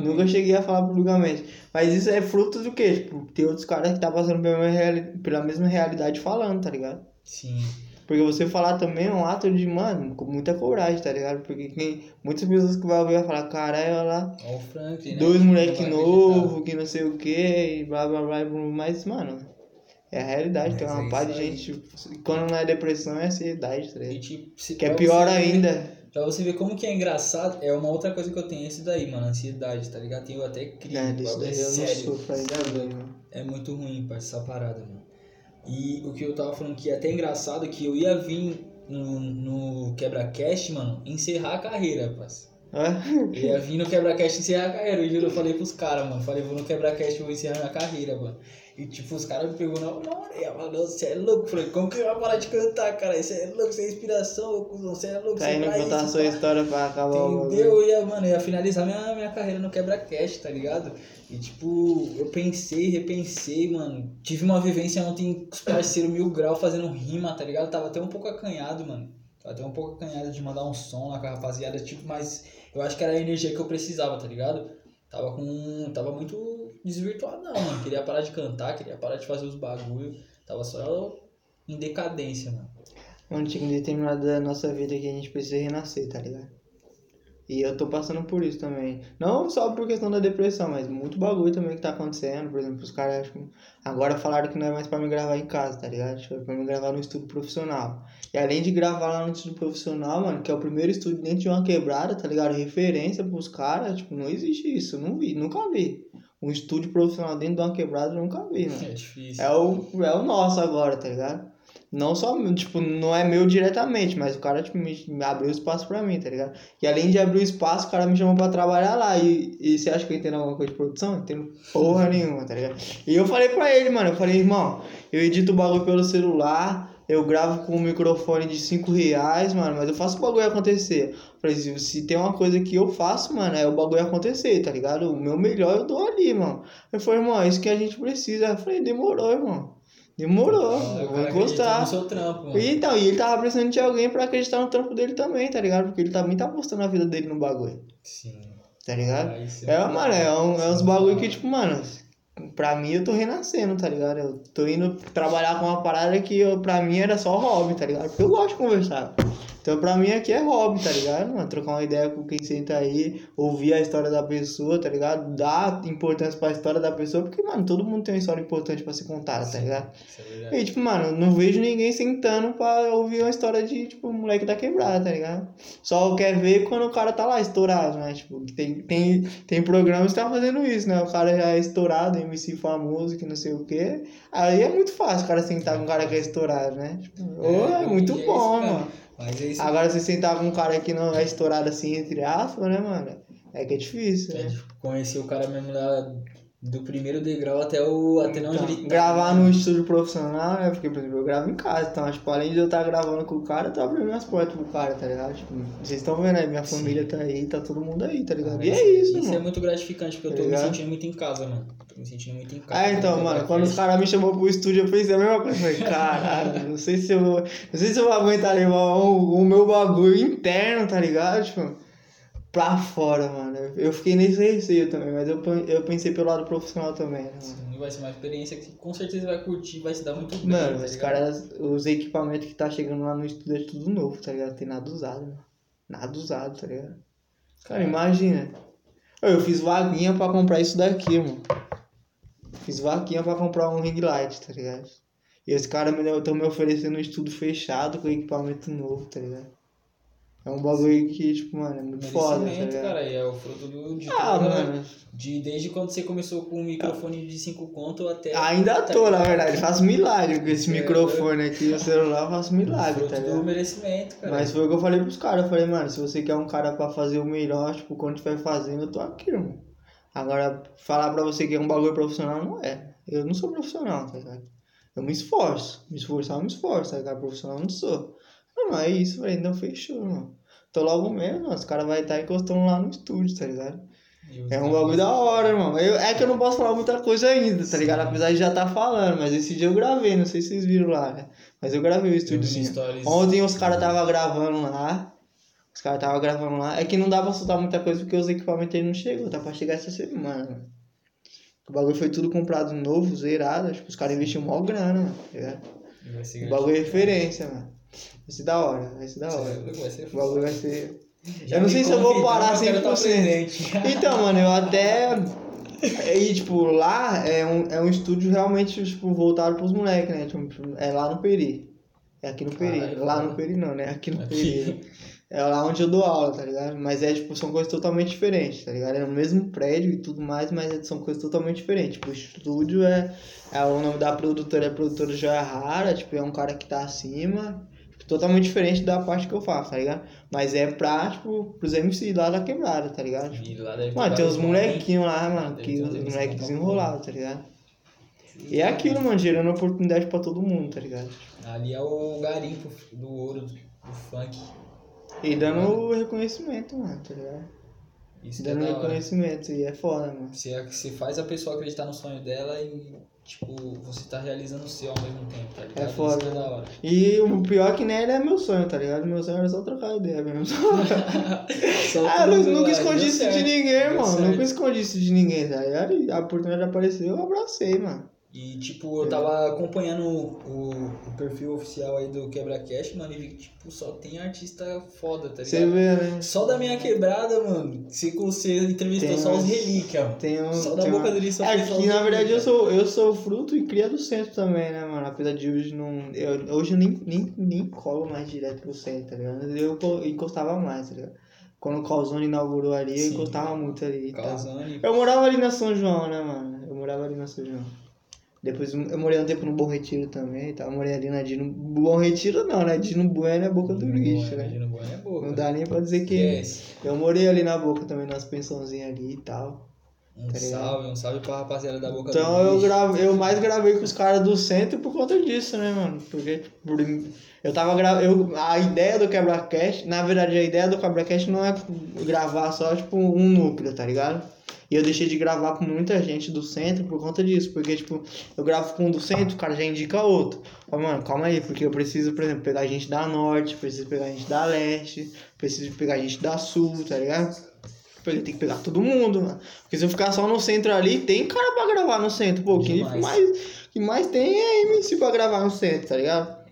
Nunca cheguei a falar publicamente. Mas isso é fruto do quê? Tipo, tem outros caras que tá passando pela mesma, reali- pela mesma realidade falando, tá ligado? Sim. Porque você falar também é um ato de, mano, com muita coragem, tá ligado? Porque quem, muitas pessoas que vai ouvir vai falar, caralho, olha lá, Ó o Franklin, né? dois moleque Não novo, que não sei o que, e blá blá blá, blá, mas, mano, é a realidade, tem uma é paz de isso gente, quando não é depressão, é ansiedade, tá ligado? tipo, Que é pior ver- ainda. Pra você ver como que é engraçado, é uma outra coisa que eu tenho esse daí, mano, ansiedade, tá ligado? Tenho até crise, É, o disso bagulho é daí eu não sério. sofro ainda mano. É muito ruim, parça, essa parada, mano. E o que eu tava falando que é até engraçado que eu ia vir no, no Quebra-Cast, mano, encerrar a carreira. É? Eu ia vir no Quebra-Cast encerrar a carreira. Eu juro, eu falei pros caras, mano. Falei, vou no Quebra-Cast, vou encerrar minha carreira, mano. E tipo, os caras me pegou na orelha, mano. Você é louco. Falei, como que vai parar de cantar, cara? Você é louco, você é inspiração, cuzão. Você é louco, Tá você indo contar a sua história pra acabar. Entendeu? Eu ia, mano, eu ia finalizar minha, minha carreira no quebra-cast, tá ligado? E tipo, eu pensei, repensei, mano. Tive uma vivência ontem com os parceiros mil grau fazendo rima, tá ligado? Tava até um pouco acanhado, mano. Tava até um pouco acanhado de mandar um som lá com a rapaziada, tipo, mas eu acho que era a energia que eu precisava, tá ligado? Tava com. Tava muito desvirtuadão, mano. Queria parar de cantar, queria parar de fazer os bagulho. Tava só em decadência, mano. Tinha um determinado da nossa vida que a gente precisa renascer, tá ligado? E eu tô passando por isso também. Não só por questão da depressão, mas muito bagulho também que tá acontecendo. Por exemplo, os caras tipo, agora falaram que não é mais pra me gravar em casa, tá ligado? Tipo, é pra me gravar no estúdio profissional. E além de gravar lá no estúdio profissional, mano, que é o primeiro estúdio dentro de uma quebrada, tá ligado? Referência pros caras, tipo, não existe isso. Não vi, nunca vi. Um estúdio profissional dentro de uma quebrada, eu nunca vi, mano. É difícil. É o, é o nosso agora, tá ligado? Não só, tipo, não é meu diretamente, mas o cara, tipo, me, me abriu espaço pra mim, tá ligado? E além de abrir o espaço, o cara me chamou pra trabalhar lá. E, e você acha que eu entendo alguma coisa de produção? Eu entendo porra nenhuma, tá ligado? E eu falei pra ele, mano, eu falei, irmão, eu edito o bagulho pelo celular, eu gravo com um microfone de 5 reais, mano, mas eu faço o bagulho acontecer. Falei, se, tem uma coisa que eu faço, mano, é o bagulho acontecer, tá ligado? O meu melhor eu dou ali, mano. Eu falei, irmão, é isso que a gente precisa. Eu falei, demorou, irmão. Demorou, Ah, eu vou encostar. no seu trampo, mano. E, então, e ele tava precisando de alguém pra acreditar no trampo dele também, tá ligado? Porque ele também tá apostando a vida dele no bagulho, Sim. tá ligado? Ah, É, muito mano, é, um, é uns muito bagulho que, tipo, mano, pra mim eu tô renascendo, tá ligado? Eu tô indo trabalhar com uma parada que eu, pra mim era só hobby, tá ligado? Porque eu gosto de conversar. Então pra mim aqui é hobby, tá ligado? Mano, trocar uma ideia com quem senta aí, ouvir a história da pessoa, tá ligado? Dar importância pra história da pessoa, porque, mano, todo mundo tem uma história importante pra ser contada, tá ligado? É. E, tipo, mano, não vejo ninguém sentando pra ouvir uma história de, tipo, moleque da quebrada, tá ligado? Só quer ver quando o cara tá lá estourado, né? Tipo, tem, tem, tem programas que tá fazendo isso, né? O cara já é estourado, MC famoso, que não sei o quê. Aí é muito fácil o cara sentar com um cara que é estourado, né? Tipo, é, hoje muito em dia é bom, isso mano. Mas é isso. Agora você sentar com um cara que não é estourado assim, entre aspas, né, mano? É que é difícil, É, né? tipo, conhecer o cara mesmo lá do primeiro degrau até, o, até onde Então, ele tá. gravar no estúdio profissional, né? Porque, por exemplo, eu gravo em casa. Então, tipo, além de eu estar gravando com o cara, eu tô abrindo minhas portas pro cara, tá ligado? Tipo, vocês estão vendo aí, minha Sim. família tá aí, tá todo mundo aí, tá ligado? E Isso- é isso, Isso é mano. muito gratificante, porque eu Tá tô me ligado? sentindo muito em casa, mano. Tô me sentindo muito em casa. Ah, então, mano, quando os cara. caras me chamou pro estúdio, eu pensei a mesma coisa. Eu Falei, caralho, [laughs] não sei se eu vou. Não sei se eu vou aguentar levar o, o meu bagulho interno, tá ligado? Tipo, pra fora, mano. Eu fiquei nesse receio também, mas eu, eu pensei pelo lado profissional também, né? Sim, vai ser uma experiência que com certeza vai curtir, vai se dar muito bem. Mano, tá os caras, os equipamentos que tá chegando lá no estúdio é tudo novo, tá ligado? Tem nada usado, mano. Nada usado, tá ligado? Cara, imagina. Ô, Eu fiz vaguinha pra comprar isso daqui, mano. Fiz vaquinha pra comprar um ring light, tá ligado? E os caras estão me oferecendo um estúdio fechado com equipamento novo, tá ligado? É um bagulho que, tipo, mano, é muito foda, tá cara, e é o fruto do, de Ah, toda- mano. De, desde quando você começou com um microfone de 5 conto até. Ainda tô, na verdade. Faço milagre com esse É, microfone aqui no celular, faço milagre, fruto tá ligado? do merecimento, cara. Mas foi o que eu falei pros caras. Eu falei, mano, se você quer um cara pra fazer o melhor, tipo, quando estiver fazendo, eu tô aqui, irmão. Agora, falar pra você que é um bagulho profissional, não é. Eu não sou profissional, tá ligado? Eu me esforço. Me esforçar, eu me esforço, tá ligado? Profissional eu não sou. Não, não é isso, então fechou, mano. Tô logo mesmo, os caras vão estar encostando lá no estúdio, tá ligado? É um bagulho da hora, irmão. Eu, é que eu não posso falar muita coisa ainda, tá ligado? Apesar de já tá falando, mas esse dia eu gravei, não sei se vocês viram lá, né? Mas eu gravei o estúdiozinho. Ontem os caras tava gravando lá. Os caras tava gravando lá. É que não dá pra soltar muita coisa porque os equipamentos aí não chegou. Tá pra chegar essa semana, mano. O bagulho foi tudo comprado novo, zerado. Tipo, os caras investiram mó grana, mano. Tá O bagulho é referência, mano. Vai ser da hora, vai ser da hora. ser- vai ser O bagulho vai ser. Já eu não sei se eu vou parar eu quero estar 100%. presente. [laughs] Então, mano, eu até. E, tipo, lá é um, é um estúdio realmente, tipo, voltado pros moleques, né? Tipo, é lá no Peri. É aqui no Peri. Lá no Peri não, né? Aqui no Aqui. Peri. É lá onde eu dou aula, tá ligado? Mas é, tipo, são coisas totalmente diferentes, tá ligado? É no mesmo prédio e tudo mais, mas são coisas totalmente diferentes. Tipo, o estúdio é, é o nome da produtora, é a produtora Joia Rara, tipo, é um cara que tá acima. Totalmente diferente da parte que eu faço, tá ligado? Mas é pra, tipo, pros MC lá da quebrada, tá ligado? E lá Mano, tem nomes. molequinhos lá, mano, que os uns moleques desenrolados, tá ligado? E é aquilo, mano, gerando oportunidade pra todo mundo, tá ligado? Ali é o garimpo do ouro, do funk. E dando o reconhecimento, mano, tá ligado? Isso é Dando da hora. reconhecimento, e é foda, mano. Você, você faz a pessoa acreditar no sonho dela e, tipo, você tá realizando o seu ao mesmo tempo, tá ligado? É foda. É da hora. E o pior é que nem ele é meu sonho, tá ligado? Meu sonho era só trocar ideia mesmo. [laughs] Só ah, eu nunca escondi isso de ninguém, deu irmão. certo. Nunca escondi isso de ninguém, tá ligado? E a oportunidade apareceu, eu abracei, mano. E, tipo, eu tava acompanhando o, o perfil oficial aí do Quebra Cash, mano, e vi que, tipo, só tem artista foda, tá Você ligado? vê, né? Só da minha quebrada, mano. Se você entrevistou Tem só os uns- relíquias, mano. Tem. Só da tem boca uma- dele só É só que os na verdade eu relíquias. sou, eu sou fruto e cria do centro também, né, mano? Apesar de hoje não. Eu, hoje eu nem, nem, nem colo mais direto pro centro, tá ligado? Eu co- encostava mais, tá ligado? Quando o Calzone inaugurou ali, eu Sim. encostava muito ali. Calzone. Eu morava ali na São João, né, mano? Eu morava ali na São João. Depois eu morei um tempo no Bom Retiro também e tal. Eu morei ali na Dino. Bom Retiro não, né? Dino Bueno é boca do lixo, né? Imagina, Bueno é boa. Não dá nem pra dizer que. Yes. Eu morei ali na boca também, nas pensãozinhas ali e tal. Um Tá salve, um salve pra rapaziada da boca Então do eu, lixo. grave, eu mais gravei com os caras do centro por conta disso, né, mano? Porque por, eu tava gravando. A ideia do quebra-cast, na verdade, a ideia do quebra-cast não é gravar só, tipo, um núcleo, tá ligado? E eu deixei de gravar com muita gente do centro por conta disso. Porque, tipo, eu gravo com um do centro, o cara já indica outro. Ó, mano, calma aí, porque eu preciso, por exemplo, pegar gente da norte, preciso pegar gente da leste, preciso pegar gente da sul, tá ligado? Porque tem que pegar todo mundo, mano. Porque se eu ficar só no centro ali, tem cara pra gravar no centro, pô. Que mais, que mais tem é MC pra gravar no centro, tá ligado?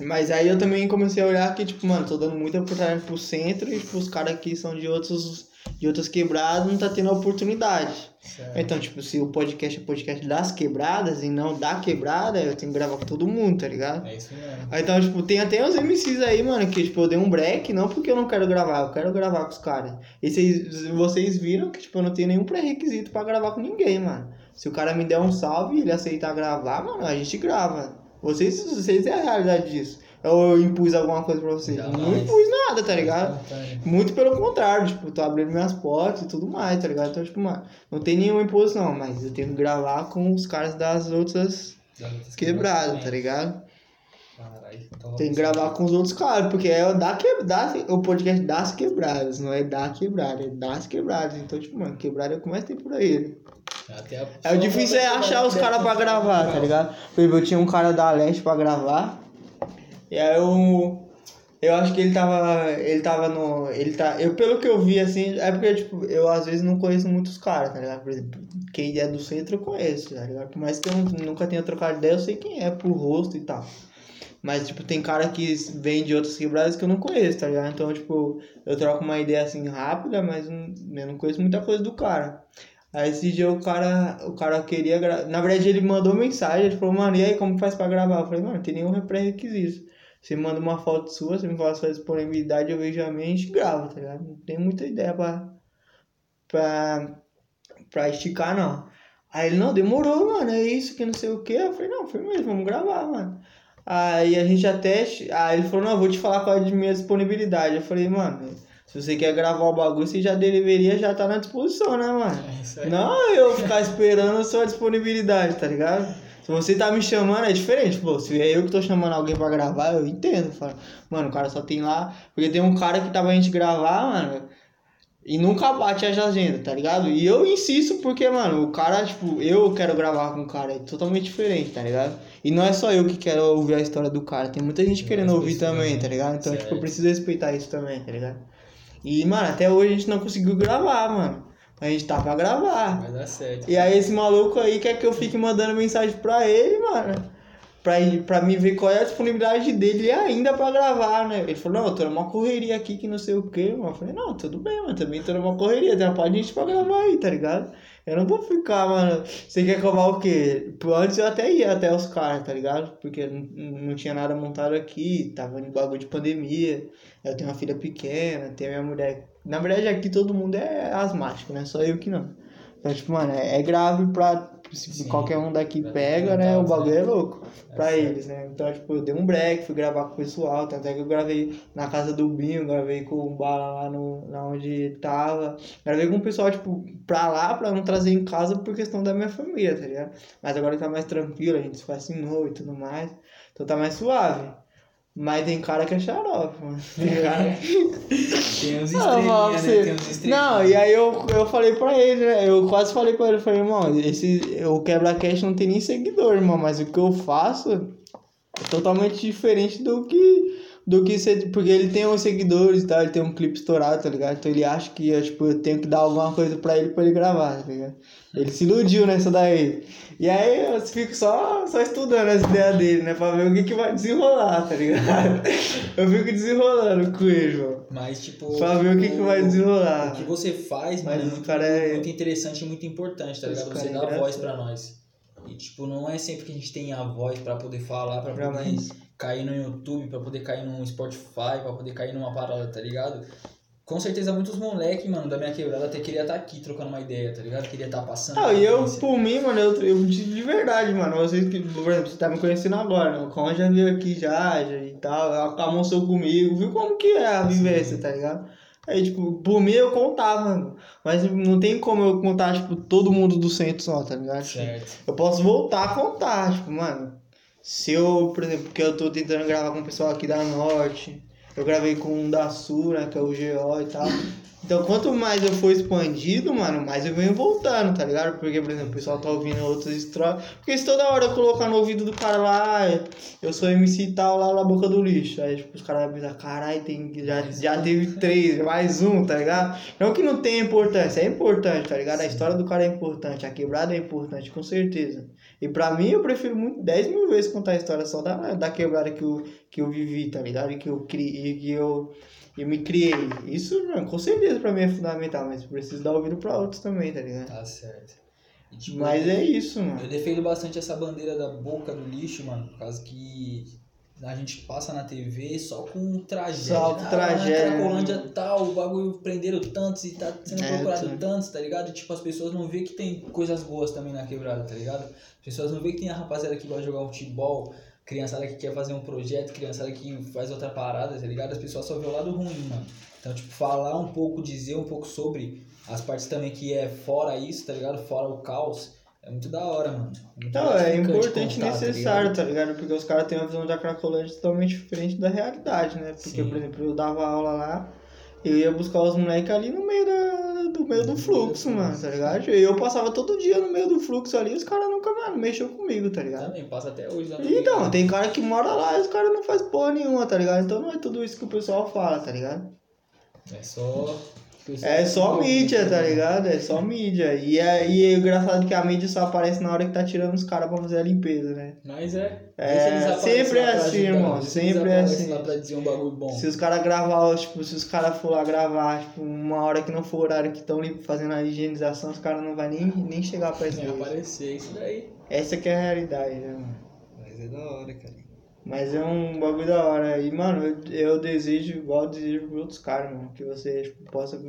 Mas aí eu também comecei a olhar que, tipo, mano, tô dando muita oportunidade pro centro e tipo, os caras aqui são de outros de outras quebradas não tá tendo a oportunidade. Certo. Então, tipo, se o podcast é podcast das quebradas e não da quebrada, eu tenho que gravar com todo mundo, tá ligado? É isso mesmo. Então, tipo, tem até uns MCs aí, mano, que, tipo, eu dei um break, não porque eu não quero gravar, eu quero gravar com os caras. E vocês, vocês viram que, tipo, eu não tenho nenhum pré-requisito pra gravar com ninguém, mano. Se o cara me der um salve e ele aceitar gravar, mano, a gente grava. Vocês, vocês é a realidade disso. Eu impus alguma coisa pra vocês. Não Jamais. impus nada, tá ligado? Muito pelo contrário, tipo, tô abrindo minhas portas e tudo mais, tá ligado? Então, tipo, mano, não tem nenhuma imposição, mas eu tenho que gravar com os caras das outras Das outras quebradas, tá ligado? Caralho, top. Tem que gravar com os outros caras, porque é o, da que, da, o podcast das quebradas, não é da quebrada, é das quebradas. Então, tipo, mano, quebrada é o que mais tem por aí. né? Até a- É o difícil é achar os caras pra gravar, tá ligado? Por exemplo, eu tinha um cara da Leste pra gravar. E aí eu. Eu acho que ele tava. Ele tava no. Ele tá. Eu, pelo que eu vi, assim, é porque, tipo, eu às vezes não conheço muitos caras, tá ligado? Por exemplo, quem é do centro eu conheço, tá ligado? Por mais que eu nu- nunca tenha trocado ideia, eu sei quem é por rosto e tal. Mas, tipo, tem cara que vem de outras quebradas que eu não conheço, tá ligado? Então, tipo, eu troco uma ideia assim rápida, mas eu não conheço muita coisa do cara. Aí esse dia o cara, o cara queria gravar. Na verdade, ele mandou mensagem, ele falou, mano, e aí, como faz pra gravar? Eu falei, mano, tem nenhum pré-requisito. Você manda uma foto sua, você me fala sua disponibilidade, eu vejo a minha e a gente grava, tá ligado? Não tem muita ideia pra, pra, pra esticar, não. Aí ele, não, demorou, mano, é isso, que não sei o que. Eu falei, não, foi mesmo, vamos gravar, mano. Aí a gente até. Aí ele falou, não, eu vou te falar qual é a minha disponibilidade. Eu falei, mano, se você quer gravar o bagulho, você já deveria já estar na disposição, né, mano? É isso aí. Não eu ficar esperando a sua disponibilidade, tá ligado? Se você tá me chamando, é diferente. Pô, se é eu que tô chamando alguém pra gravar, eu entendo. Falo, mano, o cara só tem lá. Porque tem um cara que tava a gente gravar, mano. E nunca bate as agendas, tá ligado? E eu insisto porque, mano, o cara, tipo, eu quero gravar com o cara, é totalmente diferente, tá ligado? E não é só eu que quero ouvir a história do cara, tem muita gente querendo ouvir também, né? tá ligado? Então, tipo, eu preciso respeitar isso também, tá ligado? E, mano, até hoje a gente não conseguiu gravar, mano. A gente tá pra gravar. Vai dar certo. E aí esse maluco aí quer que eu fique mandando mensagem pra ele, mano. Pra, pra me ver qual é a disponibilidade dele ainda pra gravar, né? Ele falou, não, eu tô numa correria aqui que não sei o mano. Eu falei, não, tudo bem, mano, também tô numa correria, tem uma parte de gente pra gravar aí, tá ligado? Eu não vou ficar, mano. Você quer cobrar o quê? Antes eu até ia até os caras, tá ligado? Porque não, não tinha nada montado aqui, tava em bagulho de pandemia. Eu tenho uma filha pequena, tenho minha mulher. Na verdade, aqui todo mundo é asmático, né? Só eu que não. Então, tipo, mano, é, é grave pra. Se Sim, qualquer um daqui pega, né? O bagulho é louco É pra certo. eles, né? Então, tipo, eu dei um break, fui gravar com o pessoal, tanto é que eu gravei na casa do Binho, gravei com o Bala lá, no, lá onde tava. Gravei com o pessoal, tipo, pra lá, pra não trazer em casa por questão da minha família, tá ligado? Mas agora tá mais tranquilo, a gente se fascinou e tudo mais. Então tá mais suave. Mas tem cara que é xarope, mano. [laughs] Tem cara Tem uns Não, eu falo pra estrelinhas, né? Tem uns estrelinhas. Não, e aí eu, eu falei pra ele, né? Eu quase falei pra ele, eu falei, irmão, esse, o quebra-cash não tem nem seguidor, irmão, mas o que eu faço é totalmente diferente do que. Do que ser. Porque ele tem uns seguidores e tal, ele tem um clipe estourado, tá ligado? Então ele acha que tipo, eu tenho que dar alguma coisa pra ele pra ele gravar, tá ligado? Ele se iludiu nessa daí. E aí eu fico só, só estudando as ideias dele, né? Pra ver o que, que vai desenrolar, tá ligado? [laughs] Eu fico desenrolando com ele, mano. Mas, tipo. Pra ver o que, que vai desenrolar. O que você faz, Mas mano, é muito, cara é- muito interessante e muito importante, tá ligado? Você é dá a voz pra nós. E, tipo, não é sempre que a gente tem a voz pra poder falar, pra Pra poder mais. Cair no YouTube, pra poder cair no Spotify, pra poder cair numa parada, tá ligado? Com certeza muitos moleques, mano, da minha quebrada até queria estar aqui trocando uma ideia, tá ligado? Queria estar passando. Não, e eu, por mim, mano, eu, eu de de verdade, mano. Vocês que, por exemplo, você tá me conhecendo agora, né? O Con já veio aqui já, já e tal, almoçou comigo, viu como que é a vivência, tá ligado? Aí, tipo, por mim eu contava, mano. Mas não tem como eu contar, tipo, todo mundo do centro só, tá ligado? Tipo, Certo. Eu posso voltar a contar, tipo, mano. Se eu, por exemplo, porque eu tô tentando gravar com o pessoal aqui da Norte, Eu gravei com um da Sura, que é o GO e tal. Então, quanto mais eu for expandido, mano, mais eu venho voltando, tá ligado? Porque, por exemplo, o pessoal tá ouvindo outras histórias. Porque se toda hora eu colocar no ouvido do cara lá, "Ah, eu sou MC e tal, lá na boca do lixo. Aí, tipo, os caras vão pensar, caralho, tem, já, já teve três, mais um, tá ligado? Não que não tenha importância, é importante, tá ligado? A história do cara é importante, a quebrada é importante, com certeza. E pra mim, eu prefiro muito 10 mil vezes contar a história só da, da quebrada que eu, que eu vivi, tá ligado? E que eu criei, que eu, eu me criei. Isso, mano, com certeza pra mim é fundamental, mas preciso dar ouvido pra outros também, tá ligado? Tá certo. E, tipo, Mas é isso, Eu mano. defendo bastante essa bandeira da boca do lixo, mano, por causa que a gente passa na TV só com tragédia. Só com Ah, tragédia, Cracolândia tal, o bagulho prenderam tantos e tá sendo É, procurado tantos, tá ligado? Tipo, as pessoas não vê que tem coisas boas também na quebrada, tá ligado? As pessoas não vê que tem a rapaziada que gosta de jogar futebol, criançada que quer fazer um projeto, criançada que faz outra parada, tá ligado? As pessoas só vê o lado ruim, mano. Então, tipo, falar um pouco, dizer um pouco sobre as partes também que é fora isso, tá ligado? Fora o caos. É muito da hora, mano. Muito Não, é importante e tá necessário, ligado? tá ligado? Porque os caras têm uma visão da Cracolândia totalmente diferente da realidade, né? Porque, Sim. por exemplo, eu dava aula lá, eu ia buscar os moleques ali no meio, da, do meio do fluxo, mano, tá ligado? E eu passava todo dia no meio do fluxo ali, os caras nunca, mano, mexeu comigo, tá ligado? Também, passa até hoje lá Então, Rio. tem cara que mora lá e os caras não faz porra nenhuma, tá ligado? Então não é tudo isso que o pessoal fala, tá ligado? É só. É só mídia, tá ligado? É só mídia. E é, e é engraçado que a mídia só aparece na hora que tá tirando os caras pra fazer a limpeza, né? Mas é. É, eles aparecem sempre é assim, irmão, sempre é assim. lá pra dizer um bagulho bom. Se os caras gravar, tipo, se os caras for lá gravar, tipo, uma hora que não for o horário que estão fazendo a higienização, os caras não vai nem, nem chegar pra isso. Aparecer, isso daí. Essa que é a realidade, né, mano? Mas é da hora, cara. Mas é um bagulho da hora. E, mano, eu, eu desejo, igual eu desejo pra outros caras, mano, que você tipo, possa.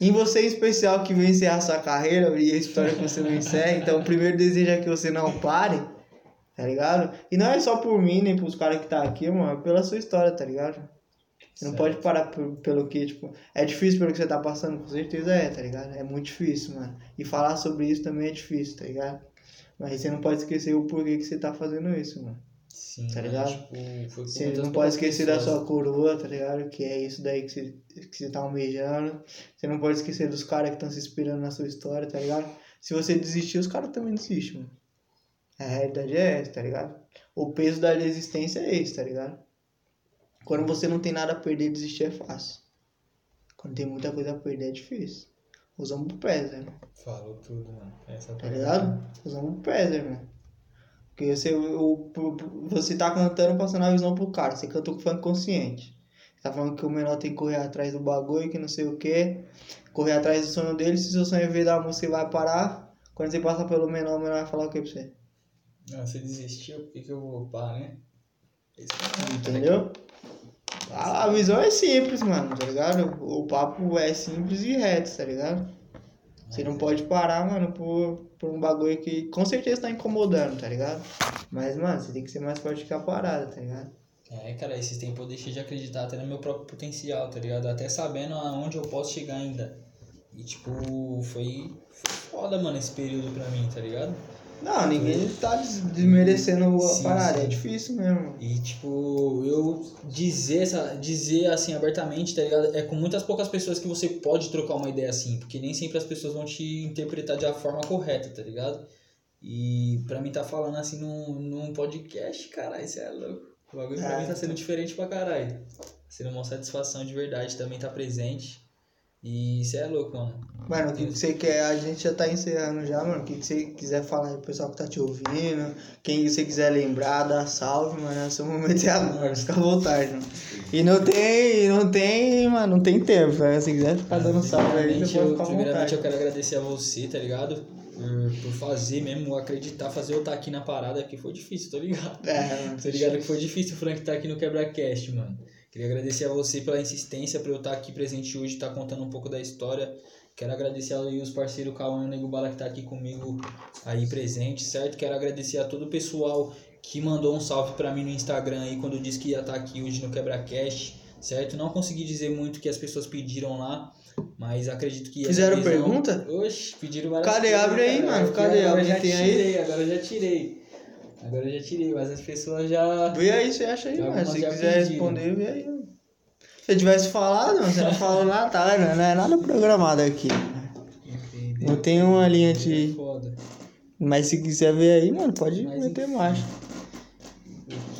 Em você em especial que vem encerrar sua carreira e a história que você não encerra, [laughs] então o primeiro desejo é que você não pare, tá ligado? E não é só por mim, nem pros caras que tá aqui, mano, é pela sua história, tá ligado? Você não Certo. pode parar por- pelo que, tipo, é difícil pelo que você tá passando, com certeza é, tá ligado? É muito difícil, mano. E falar sobre isso também é difícil, tá ligado? Mas você não pode esquecer o porquê que você tá fazendo isso, mano. Sim, Tá né? ligado? Tipo, Você não pode esquecer da sua coroa, tá ligado? Que é isso daí que você, que você tá almejando. Você não pode esquecer dos caras que estão se inspirando na sua história, tá ligado? Se você desistir, os caras também desistem, mano. A realidade é essa, tá ligado? O peso da resistência é esse, tá ligado? Quando você não tem nada a perder, desistir é fácil. Quando tem muita coisa a perder, é difícil. Usamos pro pés, né? Falou tudo, mano. Essa Tá parada. ligado? Usamos pro pés, mano. Porque você, o, o- você tá cantando passando a visão pro cara. Você cantou com funk consciente. Você tá falando que o menor tem que correr atrás do bagulho, que não sei o que. Correr atrás do sonho dele. Se seu sonho é ver da música, você vai parar. Quando você passar pelo menor, o menor vai falar o que pra você? Não, você desistiu, por que, que eu vou parar, né? É Entendeu? A, a visão é simples, mano, tá ligado? O papo é simples e reto, tá ligado? Você não pode parar, mano, por, por um bagulho que com certeza tá incomodando, tá ligado? Mas, mano, você tem que ser mais forte que a parada, tá ligado? É, cara, esses tempos eu deixei de acreditar até no meu próprio potencial, tá ligado? Até sabendo aonde eu posso chegar ainda. E, tipo, foi, foi foda, mano, esse período pra mim, tá ligado? Não, ninguém tá des- desmerecendo a Sim, parada, sim. é difícil mesmo. E, tipo, eu dizer, dizer assim abertamente, tá ligado? É com muitas poucas pessoas que você pode trocar uma ideia assim, porque nem sempre as pessoas vão te interpretar da forma correta, tá ligado? E pra mim tá falando assim num, num podcast, caralho, isso é louco. O bagulho pra É. mim tá sendo diferente pra caralho. Tá Sendo uma satisfação de verdade também tá presente. E isso é louco, mano. Mano, o que, que você quer? A gente já tá encerrando já, mano. O que, que você quiser falar aí, pro pessoal que tá te ouvindo. Quem você quiser lembrar, dá salve, mano. Seu momento é agora, fica à vontade, mano. E não tem, não tem, mano, não tem tempo, né? Se quiser ficar dando salve aí, você pode ficar à primeiramente eu quero agradecer a você, tá ligado? Por, por fazer mesmo, acreditar, fazer eu estar aqui na parada, que foi difícil, tô ligado. É, mano. [laughs] Tô ligado que foi difícil o Frank estar aqui no QuebraCast, mano. Queria agradecer a você pela insistência pra eu estar aqui presente hoje, estar contando um pouco da história. Quero agradecer aí os parceiros Cauã e o Nego Bala que tá aqui comigo aí presente, certo? Quero agradecer a todo o pessoal que mandou um salve pra mim no Instagram aí quando disse que ia estar aqui hoje no QuebraCast, certo? Não consegui dizer muito o que as pessoas pediram lá, mas acredito que... Fizeram visão- pergunta? Oxe, pediram várias Cadê? coisas, Abre aí, cara. mano. Cadê? Agora eu Alguém já tem aí? tirei, agora eu já tirei. Agora eu já tirei, mas as pessoas já... Vê aí, você acha aí, mano. Se quiser pediram. responder, vê aí. Se eu tivesse falado, você não falou nada, tá? Não é nada programado aqui. Entendeu? Não tem uma linha de. Foda. Mas se quiser ver aí, mano, pode Mas meter marcha.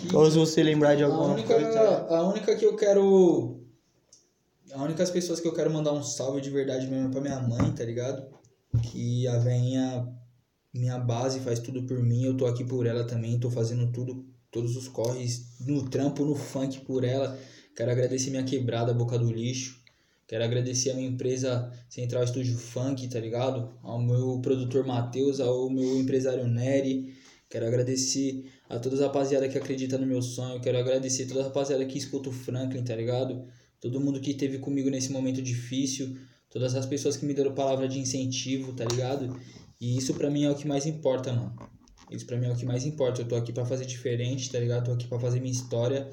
O que- Ou se você lembrar de A alguma única, coisa. a única que eu quero. A única das pessoas que eu quero mandar um salve de verdade mesmo é pra minha mãe, tá ligado? Que a veinha, minha base, faz tudo por mim. Eu tô aqui por ela também, tô fazendo tudo, todos os corres no trampo, no funk por ela. Quero agradecer minha quebrada, Boca do Lixo. Quero agradecer a minha empresa Central Estúdio Funk, tá ligado? Ao meu produtor Matheus, ao meu empresário Nery. Quero agradecer a toda a rapaziada que acredita no meu sonho. Quero agradecer toda a rapaziada que escuta o Franklin, tá ligado? Todo mundo que esteve comigo nesse momento difícil. Todas as pessoas que me deram palavra de incentivo, tá ligado? E isso pra mim é o que mais importa, mano. Isso pra mim é o que mais importa. Eu tô aqui pra fazer diferente, tá ligado? Tô aqui pra fazer minha história.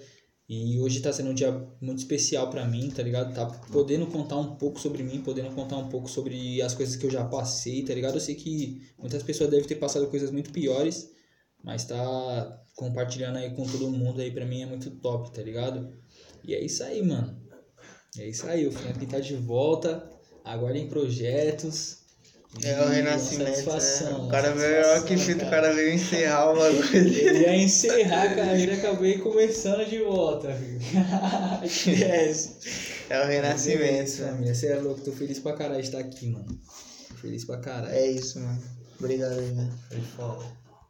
E hoje tá sendo um dia muito especial pra mim, tá ligado? Tá podendo contar um pouco sobre mim, podendo contar um pouco sobre as coisas que eu já passei, tá ligado? Eu sei que muitas pessoas devem ter passado coisas muito piores, mas tá compartilhando aí com todo mundo aí pra mim é muito top, tá ligado? E é isso aí, mano. É isso aí, o Franklin tá de volta. Aguardem projetos. É o renascimento. né? O cara veio, ó, que fita, o cara. cara veio encerrar o bagulho. Eu ia encerrar a carreira, acabei começando de volta, filho. [laughs] Esquece. É o renascimento. né? família. Você é louco, tô feliz pra caralho de estar aqui, mano. Tô feliz pra caralho. É isso, mano. Obrigado aí, mano. Foi foda.